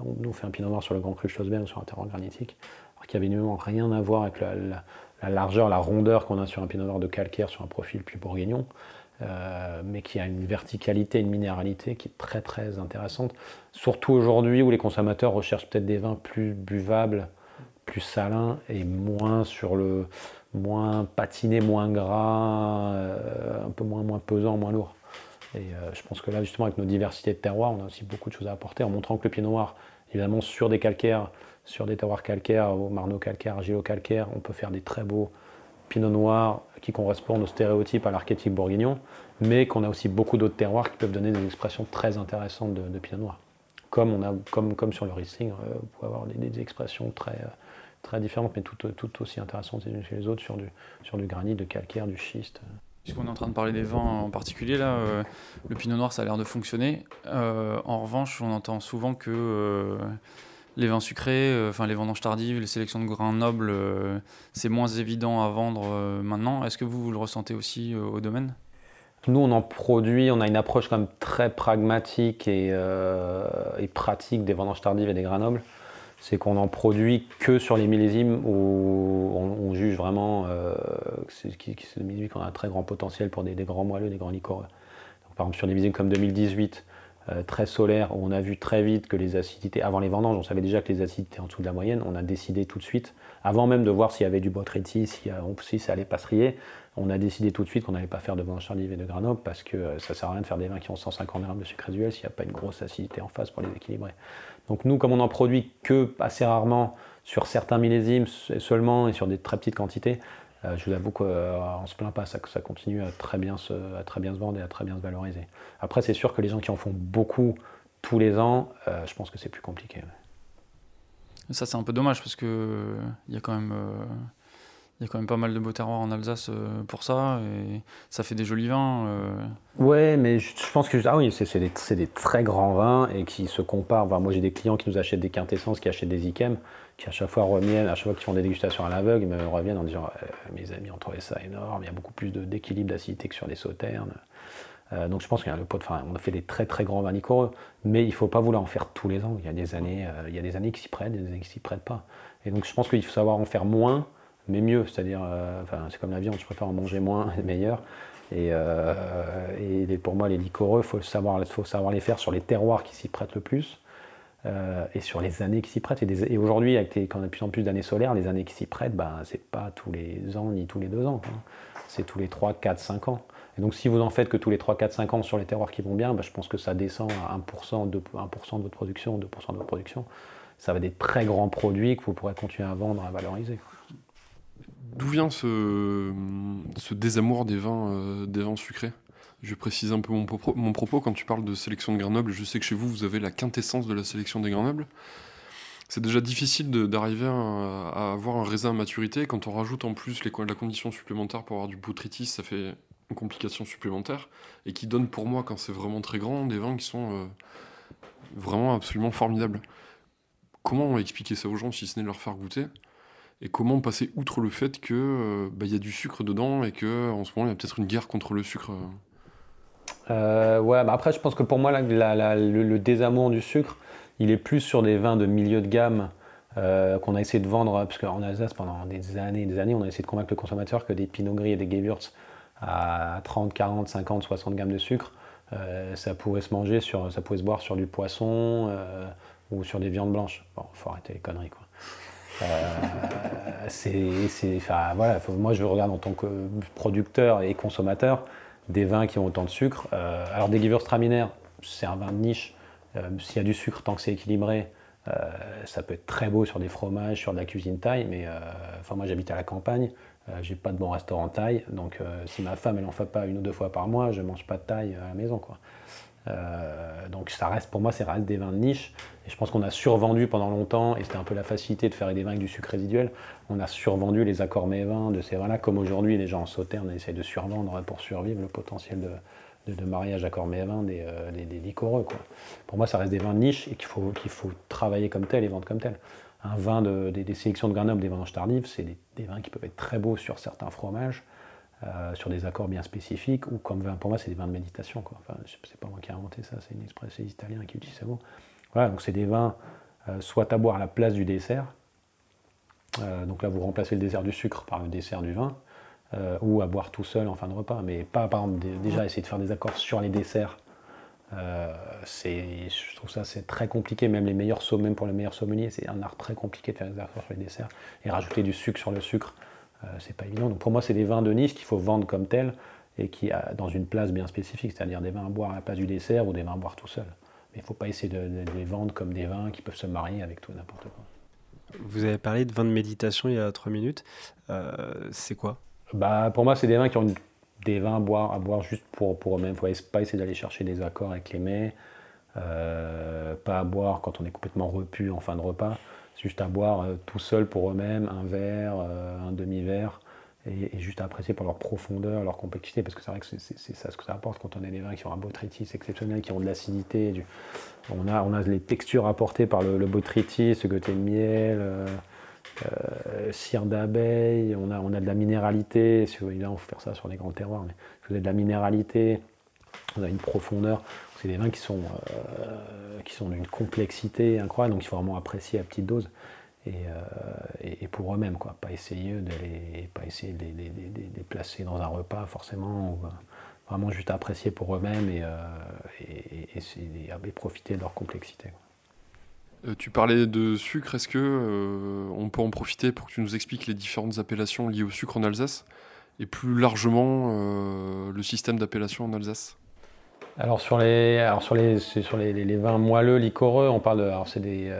on nous fait un pinot noir sur le Grand Cru Schlossberg ou sur un terroir granitique, alors qu'il n'y avait rien à voir avec la largeur, la rondeur qu'on a sur un pinot noir de calcaire sur un profil plus bourguignon, euh, mais qui a une verticalité, une minéralité qui est très très intéressante. Surtout aujourd'hui où les consommateurs recherchent peut-être des vins plus buvables, plus salins et moins sur le moins patiné, moins gras, euh, un peu moins, moins pesant, moins lourd. Et euh, je pense que là, justement, avec nos diversités de terroirs, on a aussi beaucoup de choses à apporter en montrant que le pinot noir, évidemment, sur des calcaires, sur des terroirs calcaires, au marneau calcaire, argilo calcaire, on peut faire des très beaux pinot noirs qui correspondent aux stéréotypes à l'archétype bourguignon, mais qu'on a aussi beaucoup d'autres terroirs qui peuvent donner des expressions très intéressantes de, pinot noir. comme, on a, comme, sur le Riesling, vous pouvez avoir des, expressions très, différentes, mais toutes tout aussi intéressantes les unes chez les autres sur du, du granit, de calcaire, du schiste. Puisqu'on est en train de parler des vins en particulier, là, le pinot noir, ça a l'air de fonctionner. en revanche, on entend souvent que les vins sucrés, euh, enfin les vendanges tardives, les sélections de grains nobles, euh, c'est moins évident à vendre euh, maintenant. Est-ce que vous, le ressentez aussi au domaine? Nous, on en produit, on a une approche quand même très pragmatique et, pratique des vendanges tardives et des grains nobles. C'est qu'on en produit que sur les millésimes où on, juge vraiment que c'est des millésimes qui ont un très grand potentiel pour des, grands moelleux, des grands liquoreux. par exemple, sur des millésimes comme 2018, euh, très solaire, où on a vu très vite que les acidités, avant les vendanges, on savait déjà que les acidités en dessous de la moyenne, on a décidé tout de suite, avant même de voir s'il y avait du botrytis, si, si ça allait pas se on a décidé tout de suite qu'on n'allait pas faire de vendange tardive et de Grenoble parce que euh, ça sert à rien de faire des vins qui ont 150 grammes de sucre résiduel s'il n'y a pas une grosse acidité en face pour les équilibrer. Donc nous, comme on n'en produit que assez rarement sur certains millésimes seulement et sur des très petites quantités, euh, je vous avoue qu'on ne se plaint pas, ça, ça continue à très, bien se, à très bien se vendre et à très bien se valoriser. Après, c'est sûr que les gens qui en font beaucoup tous les ans, euh, je pense que c'est plus compliqué. Ça, c'est un peu dommage parce qu'il y a quand même. il y a quand même pas mal de beaux terroirs en Alsace euh, pour ça, et ça fait des jolis vins. Ouais, mais je, pense que ah oui, c'est des, des, très grands vins et qui se comparent. moi, j'ai des clients qui nous achètent des quintessences, qui achètent des Ikem qui à chaque fois reviennent, à chaque fois qu'ils font des dégustations à l'aveugle, me reviennent en disant euh, Mes amis ont trouvé ça énorme, il y a beaucoup plus d'équilibre d'acidité que sur des sauternes. Euh, donc je pense de, enfin, a fait des très très grands vins mais il ne faut pas vouloir en faire tous les ans. Il y a des années, euh, il y a des années qui s'y prêtent, des années qui s'y prêtent pas. Et donc je pense qu'il faut savoir en faire moins, mais mieux. C'est-à-dire, c'est comme la viande, je préfère en manger moins et meilleur. Et, pour moi, les liquoreux, il faut savoir, faut savoir les faire sur les terroirs qui s'y prêtent le plus. Euh, et sur les années qui s'y prêtent. Et, aujourd'hui, avec quand on a de plus en plus d'années solaires, les années qui s'y prêtent, ben, c'est pas tous les ans ni tous les deux ans. C'est tous les 3, 4, 5 ans. Et donc, si vous en faites que tous les 3, 4, 5 ans sur les terroirs qui vont bien, ben, je pense que ça descend à 1%, 2, 1 de votre production, 2% de votre production. Ça va être des très grands produits que vous pourrez continuer à vendre, à valoriser. D'où vient ce, désamour des vins, euh, des vins sucrés? Je précise un peu mon, propos. Quand tu parles de sélection de Grenoble, je sais que chez vous, vous avez la quintessence de la sélection des Grenobles. C'est déjà difficile d'arriver à, avoir un raisin à maturité. Quand on rajoute en plus les, la condition supplémentaire pour avoir du botrytis, ça fait une complication supplémentaire. Et qui donne pour moi, quand c'est vraiment très grand, des vins qui sont euh, vraiment absolument formidables. Comment expliquer ça aux gens si ce n'est leur faire goûter? Et comment passer outre le fait qu'il euh, bah, y a du sucre dedans et qu'en ce moment il y a peut-être une guerre contre le sucre euh, ouais, bah après, je pense que pour moi, le, désamour du sucre, il est plus sur des vins de milieu de gamme euh, qu'on a essayé de vendre, parce qu'en Alsace, pendant des années et des années, on a essayé de convaincre le consommateur que des Pinot Gris et des Gewürz à 30, 40, 50, 60 grammes de sucre, euh, ça pouvait se manger, sur, ça pouvait se boire sur du poisson ou sur des viandes blanches. Bon, faut arrêter les conneries, quoi. c'est, voilà, moi je regarde en tant que producteur et consommateur, des vins qui ont autant de sucre. Euh, alors des Gewürztraminer, c'est un vin de niche. Euh, s'il y a du sucre, tant que c'est équilibré, euh, ça peut être très beau sur des fromages, sur de la cuisine taille, mais enfin moi j'habite à la campagne, j'ai pas de bon restaurant taille, donc si ma femme elle en fait pas une ou deux fois par mois, je mange pas de taille à la maison quoi. Euh, donc ça reste, pour moi, c'est reste des vins de niche. Et je pense qu'on a survendu pendant longtemps, et c'était un peu la facilité de faire des vins avec du sucre résiduel. On a survendu les accords mévins de ces vins-là, comme aujourd'hui les gens en sauterne essayent de survendre pour survivre le potentiel de, mariage accord mévin des, euh, des. Pour moi, ça reste des vins de niche et qu'il faut, faut travailler comme tel et vendre comme tel. Un vin de, des, sélections de Grenoble, des vendanges tardives, c'est des, vins qui peuvent être très beaux sur certains fromages. Euh, sur des accords bien spécifiques, ou comme vin, pour moi, c'est des vins de méditation. Quoi. Enfin, c'est pas moi qui ai inventé ça, c'est une expression italienne qui utilise ça. Voilà, donc c'est des vins euh, soit à boire à la place du dessert, euh, donc là vous remplacez le dessert du sucre par le dessert du vin, ou à boire tout seul en fin de repas, mais pas par exemple déjà essayer de faire des accords sur les desserts. c'est, je trouve ça c'est très compliqué, même les meilleurs même pour les meilleurs sommeliers, c'est un art très compliqué de faire des accords sur les desserts et rajouter du sucre sur le sucre. Euh, c'est pas évident. Donc pour moi, c'est des vins de niche qu'il faut vendre comme tels et qui a dans une place bien spécifique, c'est-à-dire des vins à boire à la place du dessert ou des vins à boire tout seul. Mais il ne faut pas essayer de, les vendre comme des vins qui peuvent se marier avec tout n'importe quoi. Vous avez parlé de vins de méditation il y a trois minutes. Euh, c'est quoi? Bah, Pour moi, c'est des vins qui ont des vins à boire, à boire juste pour, pour eux-mêmes. Il ne faut pas essayer d'aller chercher des accords avec les mets. pas à boire quand on est complètement repu en fin de repas, juste à boire tout seul pour eux-mêmes, un verre, un demi-verre, et, juste à apprécier pour leur profondeur, leur complexité, parce que c'est vrai que c'est ça ce que ça apporte quand on a des vins qui ont un botrytis exceptionnel, qui ont de l'acidité. On, a, on a les textures apportées par le, le botrytis, ce côté de miel, euh, euh, cire d'abeille, on a, on a de la minéralité. Si vous on faut faire ça sur les grands terroirs, mais vous avez de la minéralité, on a une profondeur. C'est des vins qui sont, euh, sont d'une complexité incroyable, donc il faut vraiment apprécier à petite dose. Euh, et, pour eux-mêmes, quoi. Pas essayer de les, pas essayer de les, placer dans un repas forcément, euh, vraiment juste apprécier pour eux-mêmes et, euh, et, profiter de leur complexité. tu parlais de sucre, est-ce que on peut en profiter pour que tu nous expliques les différentes appellations liées au sucre en Alsace? Et plus largement le système d'appellation en Alsace alors sur les, alors sur les, sur les, vins moelleux, liquoreux, on parle de, alors c'est des,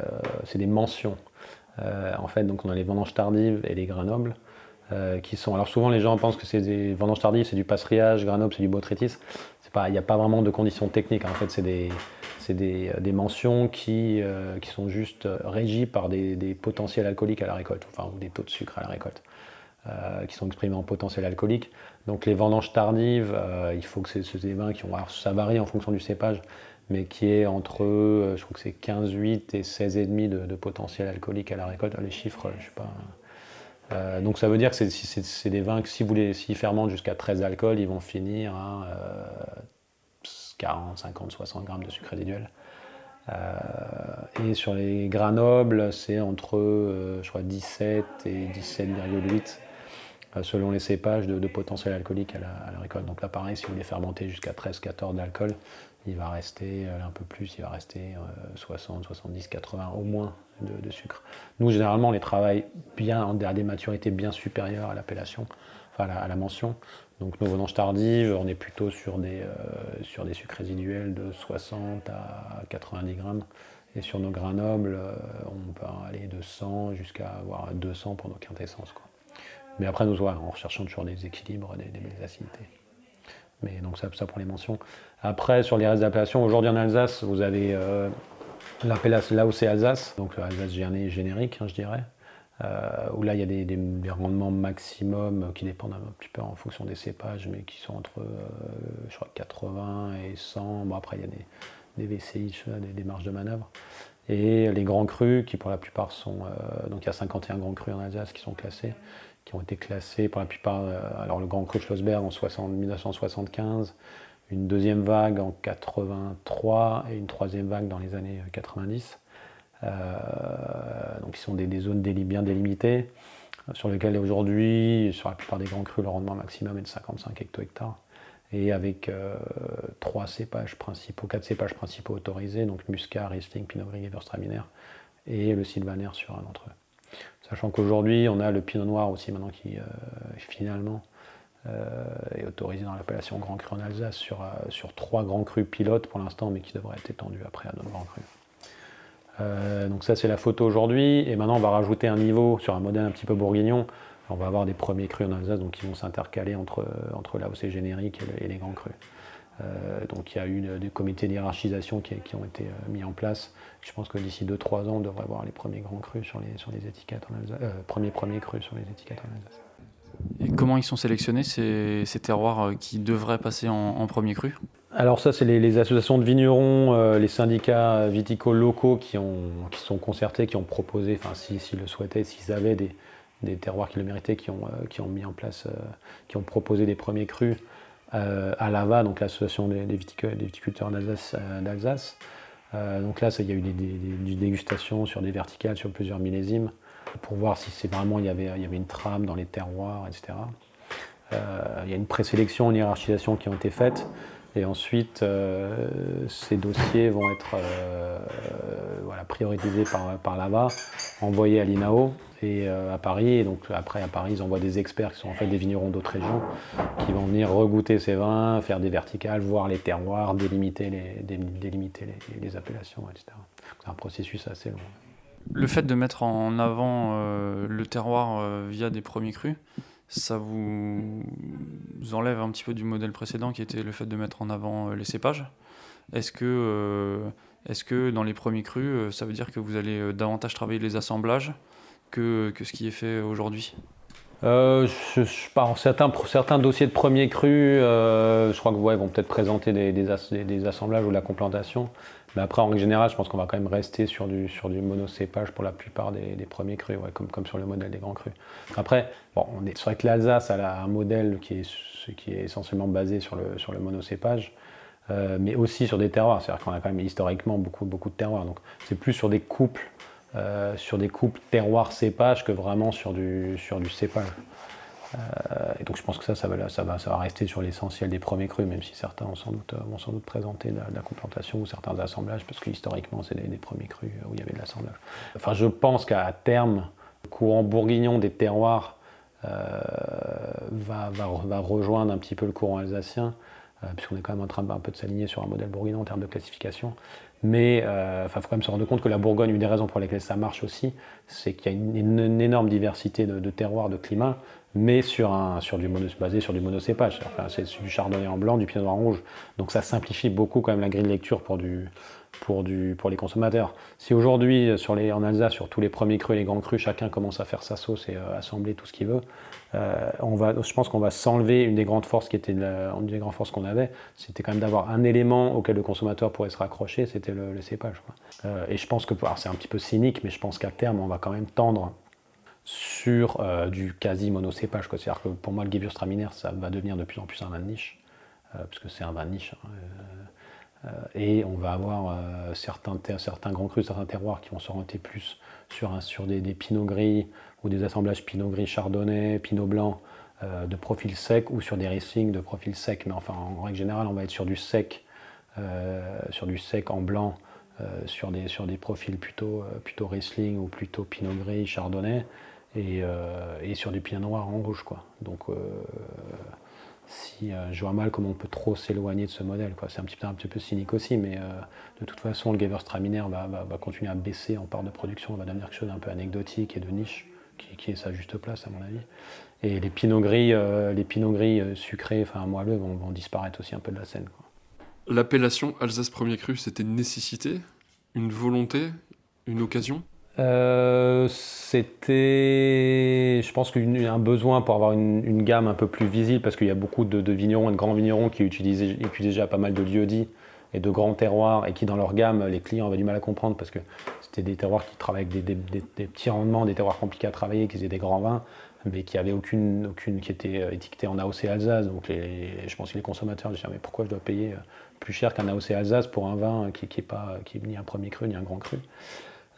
c'est des mentions. Euh, en fait, donc on a les vendanges tardives et les granobles. Euh, qui sont. Alors souvent les gens pensent que c'est des vendanges tardives, c'est du passerillage, granoble, c'est du botrytis. Il n'y a pas vraiment de conditions techniques. En fait, c'est des, des, mentions qui, euh, qui sont juste régies par des, potentiels alcooliques à la récolte, enfin, ou des taux de sucre à la récolte, qui sont exprimés en potentiel alcoolique. Donc les vendanges tardives, il faut que c'est des vins qui ont. Alors, ça varie en fonction du cépage, mais qui est entre, euh, je crois que c'est 15,8 et 16,5 de, potentiel alcoolique à la récolte. Les chiffres, je sais pas. Euh, donc ça veut dire que c'est des vins que si vous les fermentent jusqu'à 13 alcools, ils vont finir à 40, 50, 60 grammes de sucre résiduel. Euh, et sur les gras nobles, c'est entre je crois 17 et 17,8 selon les cépages de, potentiel alcoolique à la, récolte. Donc là pareil, si vous les fermentez jusqu'à 13-14 d'alcool, il va rester euh, un peu plus, il va rester 60, 70, 80 au moins de, sucre. Nous, généralement, on les travaille bien à des maturités bien supérieures à l'appellation, enfin à la, mention. Donc nos vendanges tardives, on est plutôt sur des, euh, sur sucres résiduels de 60 à 90 grammes. Et sur nos grains nobles, euh, on peut aller de 100 jusqu'à avoir 200 pour nos quintessences. Mais après, nous, ouais, en recherchant toujours des équilibres, des, des. Mais donc ça, ça pour les mentions. Après, sur les restes d'appellations, aujourd'hui en Alsace, vous avez euh, l'appellation là où c'est Alsace, donc Alsace générique, hein, je dirais, euh, où là il y a des, rendements maximum qui dépendent un petit peu en fonction des cépages, mais qui sont entre euh, je crois, 80 et 100. Bon, après, il y a des, des VCI, des, des, marges de manœuvre. Et les grands crus, qui pour la plupart sont. donc il y a 51 grands crus en Alsace qui sont classés qui ont été classés pour la plupart. Euh, alors le Grand Cru Schlossberg en 60, 1975, une deuxième vague en 83 et une troisième vague dans les années 90. Euh, donc ils sont des, zones bien délimitées sur lesquelles aujourd'hui, sur la plupart des grands crus, le rendement maximum est de 55 hecto-hectares. Et avec euh, trois cépages principaux, quatre cépages principaux autorisés, donc Muscat, Riesling, Pinot Gris, Gewürztraminer, et le Sylvaner sur un d'entre eux. Sachant qu'aujourd'hui, on a le pinot noir aussi maintenant qui euh, finalement euh, est autorisé dans l'appellation Grand Cru en Alsace sur, euh, trois grands crus pilotes pour l'instant, mais qui devrait être étendu après à d'autres grands crus. donc ça c'est la photo aujourd'hui, et maintenant on va rajouter un niveau sur un modèle un petit peu bourguignon. On va avoir des premiers crus en Alsace, donc qui vont s'intercaler entre, entre où c'est générique et, les grands crus. Donc il y a eu des comités d'hierarchisation qui, qui, ont été mis en place je pense que d'ici 2-3 ans, on devrait voir les premiers grands crus sur les, sur les étiquettes en Alsace. Euh, premiers, premiers crus sur les étiquettes en Alsace. Et comment ils sont sélectionnés, ces, ces terroirs euh, qui devraient passer en, en premier cru? Alors ça, c'est les, associations de vignerons, euh, les syndicats viticoles locaux qui, ont, qui sont concertés, qui ont proposé, enfin s'ils le souhaitaient, s'ils avaient des, des, terroirs qui le méritaient, qui ont, qui ont mis en place, qui ont proposé des premiers crus à l'AVA, donc l'association des, viticulteurs d'Alsace. Euh, donc là, il y a eu des, dégustations sur des verticales, sur plusieurs millésimes, pour voir si c'est vraiment il y, avait, il une trame dans les terroirs, etc. Euh, il y a une présélection, une hiérarchisation qui ont été faites. Et ensuite, euh, ces dossiers vont être prioritisés par, par l'AVA, envoyés à l'INAO et à Paris. Et donc après, à Paris, ils envoient des experts qui sont en fait des vignerons d'autres régions qui vont venir regoûter ces vins, faire des verticales, voir les terroirs, délimiter les, appellations, etc. C'est un processus assez long. Le fait de mettre en avant euh, le terroir euh, via des premiers crus, ça vous enlève un petit peu du modèle précédent qui était le fait de mettre en avant euh, les cépages. Est-ce que Est-ce que dans les premiers crus, ça veut dire que vous allez davantage travailler les assemblages que, ce qui est fait aujourd'hui euh, certains, dossiers de premier cru, euh, je crois que ouais, vont peut-être présenter des, assemblages ou de la complantation. Mais après, en règle générale, je pense qu'on va quand même rester sur du, monocépage pour la plupart des, premiers crus, comme, sur le modèle des grands crus. Après, c'est vrai que l'Alsace a un modèle qui est, essentiellement basé sur le, sur le monocépage. Euh, mais aussi sur des terroirs, c'est-à-dire qu'on a quand même historiquement beaucoup, beaucoup de terroirs. Donc c'est plus sur des couples euh, sur des coupes terroir-cépage que vraiment sur du, sur du cépage. Euh, et donc je pense que ça, ça va, ça va, ça va rester sur l'essentiel des premiers crus, même si certains ont sans doute, vont sans doute présenter de la, complantation ou certains assemblages, parce que historiquement, c'est des, premiers crus où il y avait de l'assemblage. Enfin, je pense qu'à terme, le courant bourguignon des terroirs euh, va, va, va, rejoindre un petit peu le courant alsacien, puisqu'on est quand même en train un peu de s'aligner sur un modèle bourguignon en termes de classification. Mais il euh, faut quand même se rendre compte que la Bourgogne, une des raisons pour lesquelles ça marche aussi, c'est qu'il y a une, énorme diversité de, terroirs, de climats, mais sur, un, sur du basé sur du monocépage. Enfin, c'est du chardonnay en blanc, du pinot noir en rouge. Donc ça simplifie beaucoup quand même la grille de lecture pour du, pour, les consommateurs. Si aujourd'hui, en Alsace, sur tous les premiers crus et les grands crus, chacun commence à faire sa sauce et euh, assembler tout ce qu'il veut, euh, on va, je pense qu'on va s'enlever une des grandes forces qui était une des grandes forces qu'on avait, c'était quand même d'avoir un élément auquel le consommateur pourrait se raccrocher, c'était le, cépage. Euh, et je pense que, c'est un petit peu cynique, mais je pense qu'à terme, on va quand même tendre sur du quasi monocépage. C'est-à-dire que pour moi, le Gewürztraminer, ça va devenir de plus en plus un vin de niche, puisque c'est un vin de niche. Hein, euh, et on va avoir euh, certains, certains grands crus, certains terroirs qui vont s'orienter plus sur, sur des, des pinots gris ou des assemblages pinot gris chardonnay, pinot blanc euh, de profil sec ou sur des Riesling de profil sec. Mais enfin, en règle générale, on va être sur du sec, sur du sec en blanc, sur, des, sur des profils plutôt, plutôt Riesling ou plutôt pinot gris chardonnay et, et sur du pinot noir en rouge. Quoi. Donc, si euh, je vois mal comment on peut trop s'éloigner de ce modèle. C'est un petit, peu, un petit peu cynique aussi, mais euh, de toute façon, le Gewürztraminer va, va, continuer à baisser en part de production, va devenir quelque chose d'un peu anecdotique et de niche, qui, est sa juste place à mon avis. Et les pinots gris, euh, les pinots gris sucrés, enfin moelleux, vont, vont, disparaître aussi un peu de la scène. L'appellation Alsace Premier Cru, c'était une nécessité, une volonté, une occasion? Euh, c'était, je pense, un besoin pour avoir une, gamme un peu plus visible parce qu'il y a beaucoup de, vignerons et de grands vignerons qui utilisaient, déjà pas mal de lieux-dits et de grands terroirs et qui, dans leur gamme, les clients avaient du mal à comprendre parce que c'était des terroirs qui travaillaient avec des, petits rendements, des terroirs compliqués à travailler, qui faisaient des grands vins, mais qui n'avaient aucune, qui était euh, étiquetée en AOC Alsace. Donc je pense que les consommateurs disaient mais pourquoi je dois payer euh, plus cher qu'un AOC Alsace pour un vin qui n'est ni un premier cru ni un grand cru?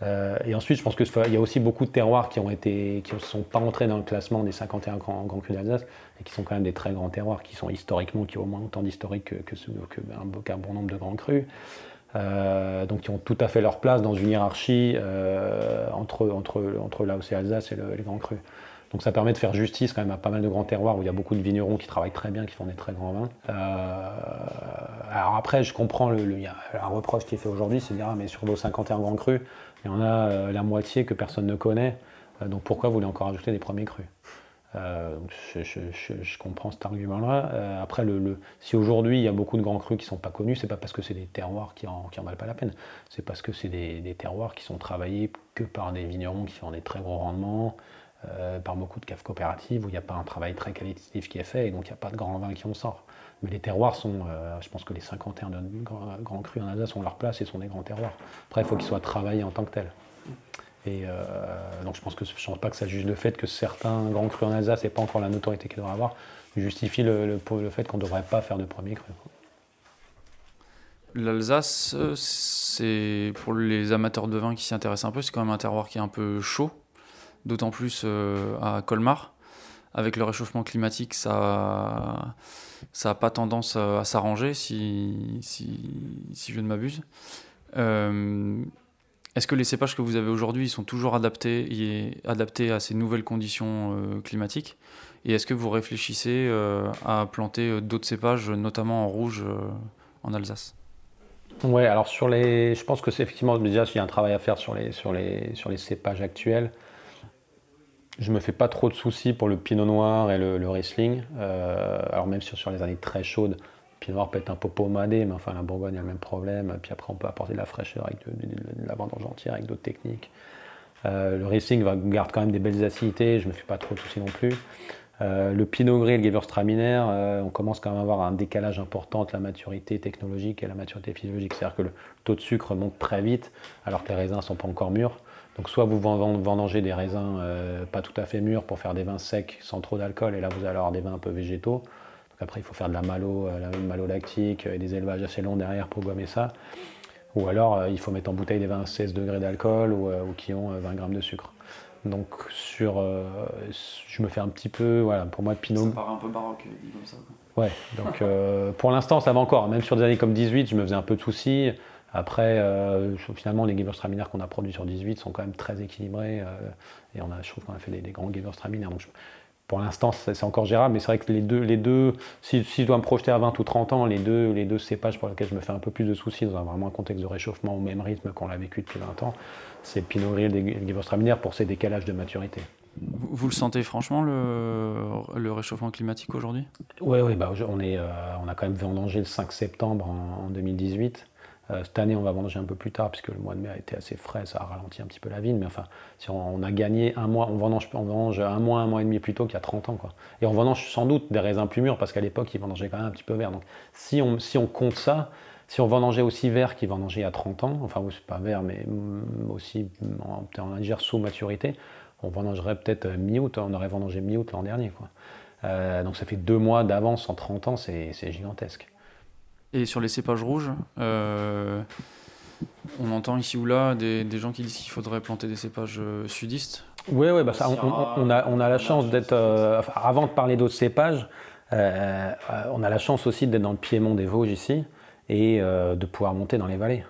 Euh, et ensuite, je pense qu'il y a aussi beaucoup de terroirs qui ne sont pas entrés dans le classement des 51 grands, grands crus d'Alsace et qui sont quand même des très grands terroirs, qui sont historiquement, qui ont au moins autant d'historique que, que, que, un bon nombre de grands crus. Euh, donc qui ont tout à fait leur place dans une hiérarchie euh, entre, entre, entre l'AOC Alsace et les grands crus. Donc ça permet de faire justice quand même à pas mal de grands terroirs où il y a beaucoup de vignerons qui travaillent très bien, qui font des très grands vins. alors après, je comprends, le, il y a un reproche qui est fait aujourd'hui, c'est de dire, ah, mais sur vos 51 grands crus, il y en a euh, la moitié que personne ne connaît. Euh, donc pourquoi vous voulez encore ajouter des premiers crus? Euh, je, comprends cet argument-là. après, si aujourd'hui il y a beaucoup de grands crus qui ne sont pas connus, c'est pas parce que c'est des terroirs qui en, qui en valent pas la peine. C'est parce que c'est des, terroirs qui sont travaillés que par des vignerons qui font des très gros rendements, par beaucoup de caves coopératives où il n'y a pas un travail très qualitatif qui est fait et donc il n'y a pas de grands vins qui en sort. Mais les terroirs sont, euh, je pense que les 51 grands, crus en Alsace ont leur place et sont des grands terroirs. Après, il faut qu'ils soient travaillés en tant que tels. Et euh, donc je pense que pense pas que ça juge le fait que certains grands crus en Alsace n'aient pas encore la notoriété qu'ils devraient avoir, justifie le, le, fait qu'on ne devrait pas faire de premiers crus. L'Alsace, c'est pour les amateurs de vin qui s'y intéressent un peu, c'est quand même un terroir qui est un peu chaud, d'autant plus euh, à Colmar. Avec le réchauffement climatique, ça n'a pas tendance à, s'arranger, si, si, je ne m'abuse. Euh, est-ce que les cépages que vous avez aujourd'hui sont toujours adaptés, adaptés à ces nouvelles conditions euh, climatiques? Et est-ce que vous réfléchissez euh, à planter d'autres cépages, notamment en rouge, en Alsace? Oui, alors sur les, je pense que c'est effectivement déjà il y a un travail à faire sur les, sur les, sur les cépages actuels je me fais pas trop de soucis pour le pinot noir et le, Riesling. Euh, alors même sur, sur les années très chaudes, Pinot Noir peut être un peu pommadé, mais enfin la Bourgogne a le même problème. Puis après, on peut apporter de la fraîcheur avec de, la vendange entière, avec d'autres techniques. le Riesling garde quand même des belles acidités, je ne me fais pas trop de soucis non plus. le Pinot Gris le Gewürztraminer, on commence quand même à avoir un décalage important entre la maturité technologique et la maturité physiologique. C'est-à-dire que le taux de sucre monte très vite alors que les raisins ne sont pas encore mûrs. Donc soit vous vendangez des raisins euh, pas tout à fait mûrs pour faire des vins secs sans trop d'alcool, et là vous allez avoir des vins un peu végétaux. Donc après il faut faire de la malo, euh, la malolactique et des élevages assez longs derrière pour gommer ça. Ou alors euh, il faut mettre en bouteille des vins à 16 degrés d'alcool ou, qui ont 20 grammes de sucre. Donc sur, je me fais un petit peu, voilà, pour moi Pinot. Ça paraît un peu baroque dit comme ça. Ouais, donc pour l'instant ça va encore. Même sur des années comme 18, je me faisais un peu de soucis. Après, euh, finalement, les Gewürztraminer qu'on a produits sur 18 sont quand même très équilibrés. Euh, et on a, je trouve qu'on a fait des, grands Gewürztraminer. Donc pour l'instant, c'est encore gérable. Mais c'est vrai que les deux, les deux si, je dois me projeter à 20 ou 30 ans, les deux, les deux cépages pour lesquels je me fais un peu plus de soucis dans un, vraiment un contexte de réchauffement au même rythme qu'on l'a vécu depuis 20 ans, c'est Pinot Gris et le Gewürztraminer pour ces décalages de maturité. Vous, le sentez franchement, le, réchauffement climatique aujourd'hui? Oui, oui bah, on, est, euh, on a quand même vendangé le 5 septembre en 2018. Euh, cette année, on va vendanger un peu plus tard, puisque le mois de mai a été assez frais, ça a ralenti un petit peu la vigne. Mais enfin, si on, a gagné un mois, on vendange, un mois, un mois et demi plus tôt qu'il y a 30 ans. Et on vendange sans doute des raisins plus mûrs, parce qu'à l'époque, ils vendangeaient quand même un petit peu vert. Donc si on, compte ça, si on vendangeait aussi vert qu'ils vendangeaient il y a 30 ans, enfin, c'est pas vert, mais aussi en, en sous maturité, on vendangerait peut-être mi-août, on aurait vendangé mi-août l'an dernier. Euh, donc ça fait deux mois d'avance en 30 ans, c'est gigantesque. Et sur les cépages rouges, euh, on entend ici ou là des, gens qui disent qu'il faudrait planter des cépages euh, sudistes. Oui, ouais, bah ça, on, a, on, a, la chance d'être. Euh, avant de parler d'autres cépages, on a la chance aussi d'être dans le piémont des Vosges ici et de pouvoir monter dans les vallées.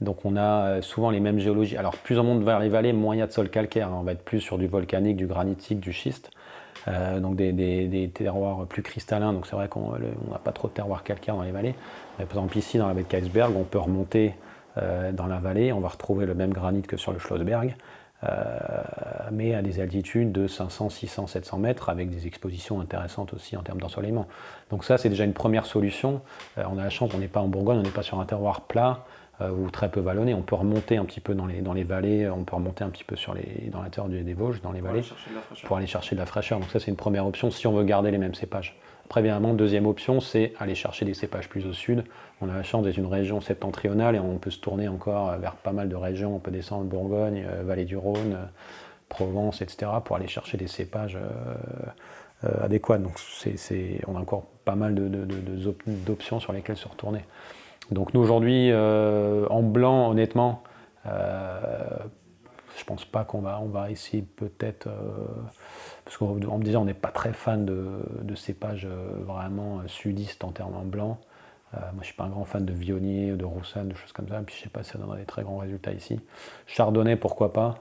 Donc on a souvent les mêmes géologies. Alors plus on monte vers les vallées, moins il y a de sol calcaire. Hein. On va être plus sur du volcanique, du granitique, du schiste. Euh, donc des, terroirs plus cristallins. Donc c'est vrai qu'on n'a pas trop de terroirs calcaires dans les vallées. par exemple ici dans la baie de Keisberg, on peut remonter euh, dans la vallée, on va retrouver le même granit que sur le Schlossberg, euh, mais à des altitudes de 500, 600, 700 mètres avec des expositions intéressantes aussi en termes d'ensoleillement. Donc ça c'est déjà une première solution. on a la chance, on n'est pas en Bourgogne, on n'est pas sur un terroir plat. Euh, ou très peu vallonné. On peut remonter un petit peu dans les, dans les vallées, on peut remonter un petit peu sur les, dans la terre des Vosges, dans les vallées, pour aller chercher de la fraîcheur. Donc ça, c'est une première option si on veut garder les mêmes cépages. Après, évidemment, deuxième option, c'est aller chercher des cépages plus au sud. On a la chance d'être une région septentrionale et on peut se tourner encore vers pas mal de régions. On peut descendre Bourgogne, euh, Vallée du Rhône, euh, Provence, etc., pour aller chercher des cépages adéquats. Donc c'est, on a encore pas mal d'options sur lesquelles se retourner. Donc nous aujourd'hui, euh, en blanc, honnêtement, euh, je pense pas qu'on va, on va essayer peut-être, euh, parce qu'en me disant on n'est pas très fan de, cépages vraiment sudistes en termes en blanc. moi je suis pas un grand fan de Vionnier, de Roussanne, de choses comme ça, puis je sais pas si ça donnerait des très grands résultats ici. Chardonnay, pourquoi pas,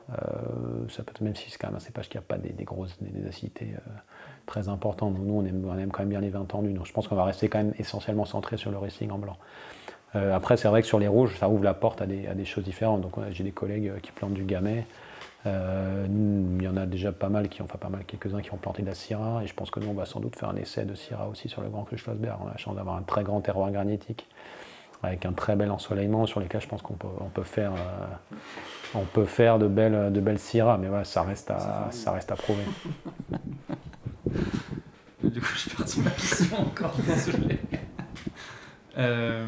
ça peut même si c'est quand même un cépage qui n'a pas des, grosses acidités très importantes. nous on aime, on aime, quand même bien les vins tendus, donc je pense qu'on va rester quand même essentiellement centré sur le racing en blanc. Euh, après, c'est vrai que sur les rouges, ça ouvre la porte à des, choses différentes. Donc, j'ai des collègues euh, qui plantent du gamay. Euh, il y en a déjà pas mal qui ont, enfin pas mal, quelques-uns qui ont planté de la syrah. Et je pense que nous, on va sans doute faire un essai de syrah aussi sur le Grand Cru Schlossberg. On a la chance d'avoir un très grand terroir granitique avec un très bel ensoleillement sur lesquels je pense qu'on peut, on peut, faire, on peut faire de belles, de belles syrahs. Mais voilà, ça reste à, ça reste à prouver. du coup, je perds ma question encore, désolé. Euh,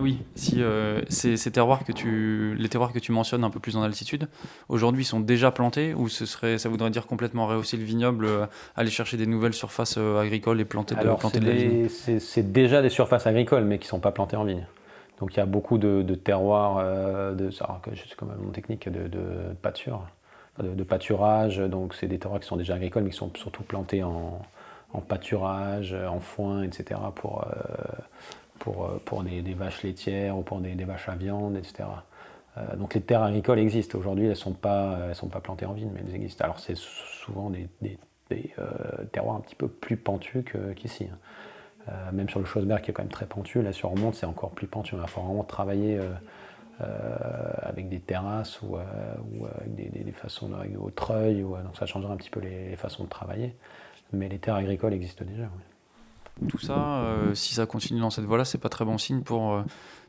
oui, si euh, ces, terroirs que tu, les terroirs que tu mentionnes un peu plus en altitude, aujourd'hui sont déjà plantés ou ce serait, ça voudrait dire complètement rehausser le vignoble, euh, aller chercher des nouvelles surfaces agricoles et planter, de, planter de la vigne? C'est déjà des surfaces agricoles mais qui ne sont pas plantées en vigne. Donc il y a beaucoup de, terroirs, de, je sais comme mon technique, de, de pâture, de, pâturage. Donc c'est des terroirs qui sont déjà agricoles mais qui sont surtout plantés en, en pâturage, en foin, etc. pour pour, euh, pour des, vaches laitières ou pour des, vaches à viande, etc. Euh, donc les terres agricoles existent. Aujourd'hui, elles ne sont, pas, sont pas plantées en vigne, mais elles existent. Alors c'est souvent des, euh, terroirs un petit peu plus pentus qu'ici. Hein. même sur le Schlossberg qui est quand même très pentu, là sur remonte c'est encore plus pentu. Il faut vraiment travailler avec des terrasses ou, avec des, façons au treuil, ou, donc ça changera un petit peu les, façons de travailler. Mais les terres agricoles existent déjà. Tout ça, si ça continue dans cette voie-là, c'est pas très bon signe pour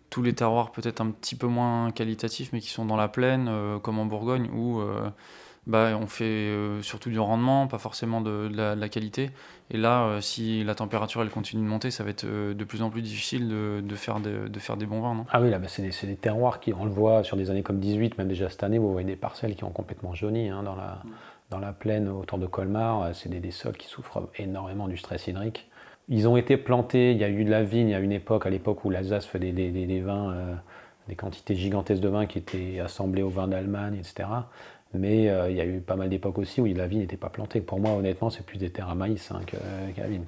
tous les terroirs peut-être un petit peu moins qualitatifs, mais qui sont dans la plaine, comme en Bourgogne, où bah, on fait euh, surtout du rendement, pas forcément de, la, qualité. Et là, euh, si la température elle continue de monter, ça va être euh, de plus en plus difficile de, faire, de, faire des bons vins. Non? Ah oui, là, bah, c'est des, terroirs qui, on le voit sur des années comme 18, même déjà cette année, vous voyez des parcelles qui ont complètement jauni hein, dans, la, dans la plaine autour de Colmar. C'est des, sols qui souffrent énormément du stress hydrique. Ils ont été plantés, il y a eu de la vigne à une époque, à l'époque où l'Alsace faisait des, vins, des quantités gigantesques de vins qui étaient assemblés au vin d'Allemagne, etc. Mais euh, il y a eu pas mal d'époques aussi où la vie n'était pas plantée. Pour moi, honnêtement, c'est plus des terres à maïs hein, qu'à vigne.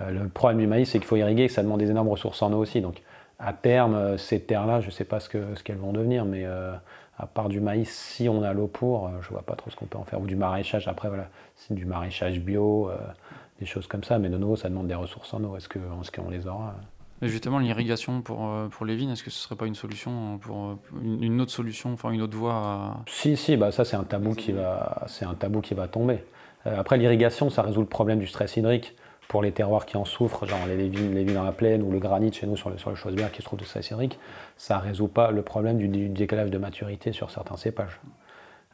Euh, le problème du maïs, c'est qu'il faut irriguer que ça demande des énormes ressources en eau aussi. Donc, à terme, euh, ces terres-là, je ne sais pas ce qu'elles ce vont devenir, mais à part du maïs, si on a l'eau pour, je ne vois pas trop ce qu'on peut en faire. Ou du maraîchage, après, voilà, c'est du maraîchage bio, des choses comme ça. Mais de nouveau, ça demande des ressources en eau. Est-ce qu'on les aura justement, l'irrigation pour, euh, pour les vignes, est-ce que ce serait pas une solution, pour euh, une autre solution, enfin une autre voie Si, si, bah ça c'est un tabou qui va, c'est un tabou qui va tomber. Euh, après, l'irrigation, ça résout le problème du stress hydrique pour les terroirs qui en souffrent, genre les, vignes, les vignes dans la plaine ou le granit chez nous sur le, sur le qui se trouve de stress hydrique. Ça résout pas le problème du, du décalage de maturité sur certains cépages.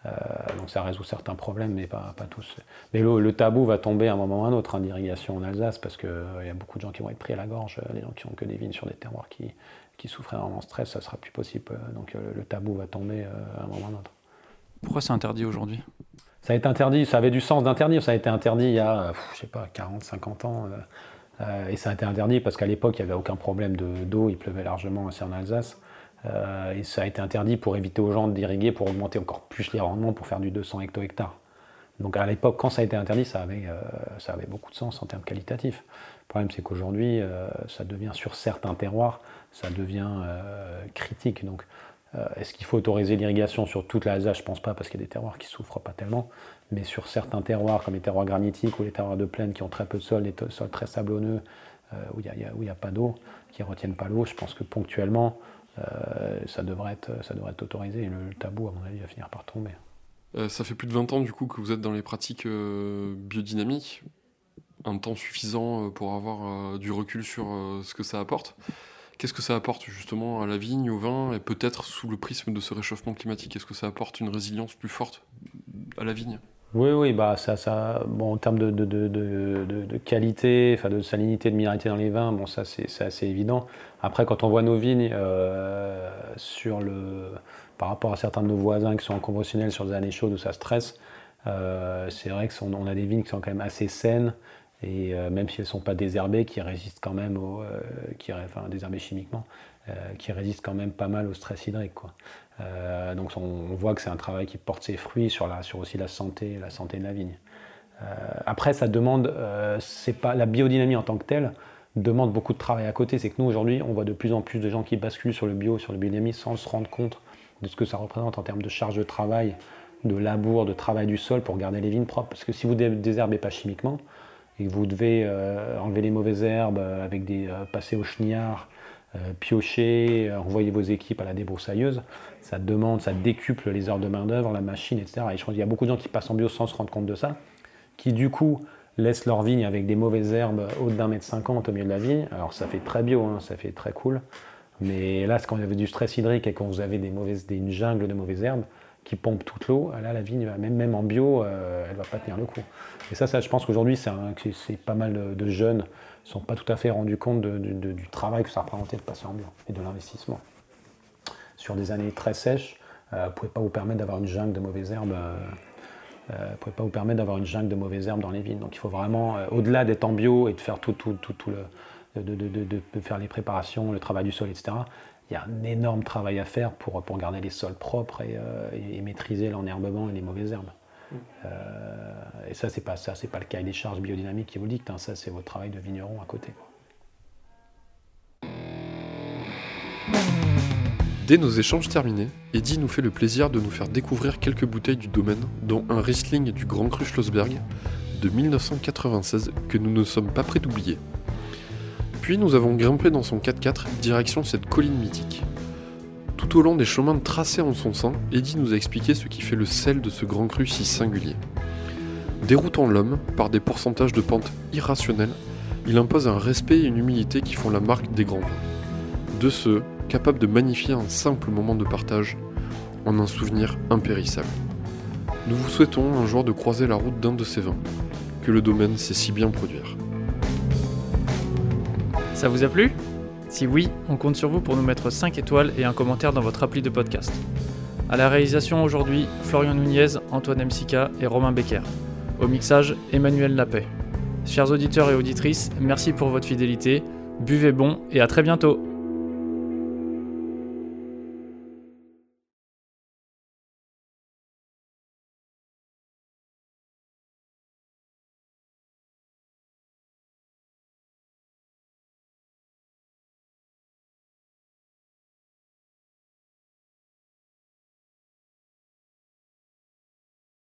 Euh, donc ça résout certains problèmes, mais pas, pas tous. Mais le, tabou va tomber à un moment ou à un autre hein, d'irrigation en Alsace, parce qu'il euh, y a beaucoup de gens qui vont être pris à la gorge, les gens qui ont que des vignes sur des terroirs qui, qui souffrent énormément de stress, ça sera plus possible. Donc euh, le tabou va tomber à un moment ou à un autre. Pourquoi c'est interdit aujourd'hui? Ça a été interdit, ça avait du sens d'interdire, ça a été interdit il y a, je sais pas, 40, 50 ans. et ça a été interdit parce qu'à l'époque, il n'y avait aucun problème d'eau, il pleuvait largement aussi en Alsace. Euh, et ça a été interdit pour éviter aux gens d'irriguer, pour augmenter encore plus les rendements, pour faire du 200 hecto-hectares. Donc à l'époque, quand ça a été interdit, ça avait, euh, ça avait beaucoup de sens en termes qualitatifs. Le problème, c'est qu'aujourd'hui, euh, ça devient sur certains terroirs, ça devient critique. Donc est-ce qu'il faut autoriser l'irrigation sur toute la Alsace? Je ne pense pas, parce qu'il y a des terroirs qui souffrent pas tellement. Mais sur certains terroirs, comme les terroirs granitiques ou les terroirs de plaine qui ont très peu de sol, les sols très sablonneux, où il n'y a, a, pas d'eau, qui ne retiennent pas l'eau, je pense que ponctuellement, ça, devrait être, ça devrait être autorisé. Le, tabou, à mon avis, va finir par tomber. Euh, ça fait plus de 20 ans du coup que vous êtes dans les pratiques euh, biodynamiques, un temps suffisant pour avoir du recul sur ce que ça apporte. Qu'est-ce que ça apporte justement à la vigne, au vin, et peut-être sous le prisme de ce réchauffement climatique? Est-ce que ça apporte une résilience plus forte à la vigne? Oui, oui, bah ça, ça, bon, en termes de, qualité, enfin de salinité, de minéralité dans les vins, bon, ça c'est assez évident. Après, quand on voit nos vignes euh, sur le, par rapport à certains de nos voisins qui sont en conventionnel sur des années chaudes où ça stresse, euh, c'est vrai qu'on on a des vignes qui sont quand même assez saines et euh, même si elles ne sont pas désherbées, qui résistent quand même au, qui, enfin désherbées chimiquement, qui résistent quand même pas mal au stress hydrique. Euh, donc on, voit que c'est un travail qui porte ses fruits sur, la, aussi la santé, la santé de la vigne. Euh, après, ça demande, euh, c'est pas la biodynamie en tant que telle demande beaucoup de travail à côté. C'est que nous aujourd'hui, on voit de plus en plus de gens qui basculent sur le bio, sur le biodynamie, sans se rendre compte de ce que ça représente en termes de charge de travail, de labour, de travail du sol pour garder les vignes propres. Parce que si vous désherbez pas chimiquement et que vous devez enlever les mauvaises herbes avec des passer au chenillard, piocher, envoyer vos équipes à la débroussailleuse, ça demande, ça décuple les heures de main-d'œuvre, la machine, etc. Et je y a beaucoup de gens qui passent en bio sans se rendre compte de ça, qui du coup laissent leur vigne avec des mauvaises herbes hautes d'un mètre cinquante au milieu de la vigne. Alors ça fait très bio, hein, ça fait très cool. Mais là, quand vous avez du stress hydrique et quand vous avez une jungle de mauvaises herbes qui pompent toute l'eau, là la vigne, même, même en bio, euh, elle ne va pas tenir le coup. Et ça, je pense qu'aujourd'hui, c'est pas mal de, jeunes ne sont pas tout à fait rendus compte du travail que ça représentait de passer en bio et de l'investissement sur des années très sèches, euh, ne pouvez pas vous permettre d'avoir une jungle de mauvaises herbes. Euh, euh pouvez pas vous permettre d'avoir une jungle de mauvaises herbes dans les vignes. Donc il faut vraiment, euh, au-delà d'être en bio et de faire tout, tout, tout, tout le, de, de, de, de, faire les préparations, le travail du sol, etc. Il y a un énorme travail à faire pour, pour garder les sols propres et, et, maîtriser l'enherbement et les mauvaises herbes. Mm. et ça, c'est pas ça, c'est pas le cahier des charges biodynamiques qui vous le dicte. Hein. ça, c'est votre travail de vigneron à côté. Dès nos échanges terminés, Eddie nous fait le plaisir de nous faire découvrir quelques bouteilles du domaine, dont un Riesling du Grand Cru Schlossberg de 1996 que nous ne sommes pas prêts d'oublier. Puis nous avons grimpé dans son 4x4 direction cette colline mythique. Tout au long des chemins tracés en son sein, Eddie nous a expliqué ce qui fait le sel de ce Grand Cru si singulier. Déroutant l'homme par des pourcentages de pente irrationnels, Il impose un respect et une humilité qui font la marque des grands vins. De ceux capables de magnifier un simple moment de partage en un souvenir impérissable. Nous vous souhaitons un jour de croiser la route d'un de ces vins, que le domaine sait si bien produire. Ça vous a plu? Si oui, on compte sur vous pour nous mettre 5 étoiles et un commentaire dans votre appli de podcast. À la réalisation aujourd'hui, Florian Nunez, Antoine Msika et Romain Becker. Au mixage, Emmanuel Lapet. Chers auditeurs et auditrices, merci pour votre fidélité, buvez bon et à très bientôt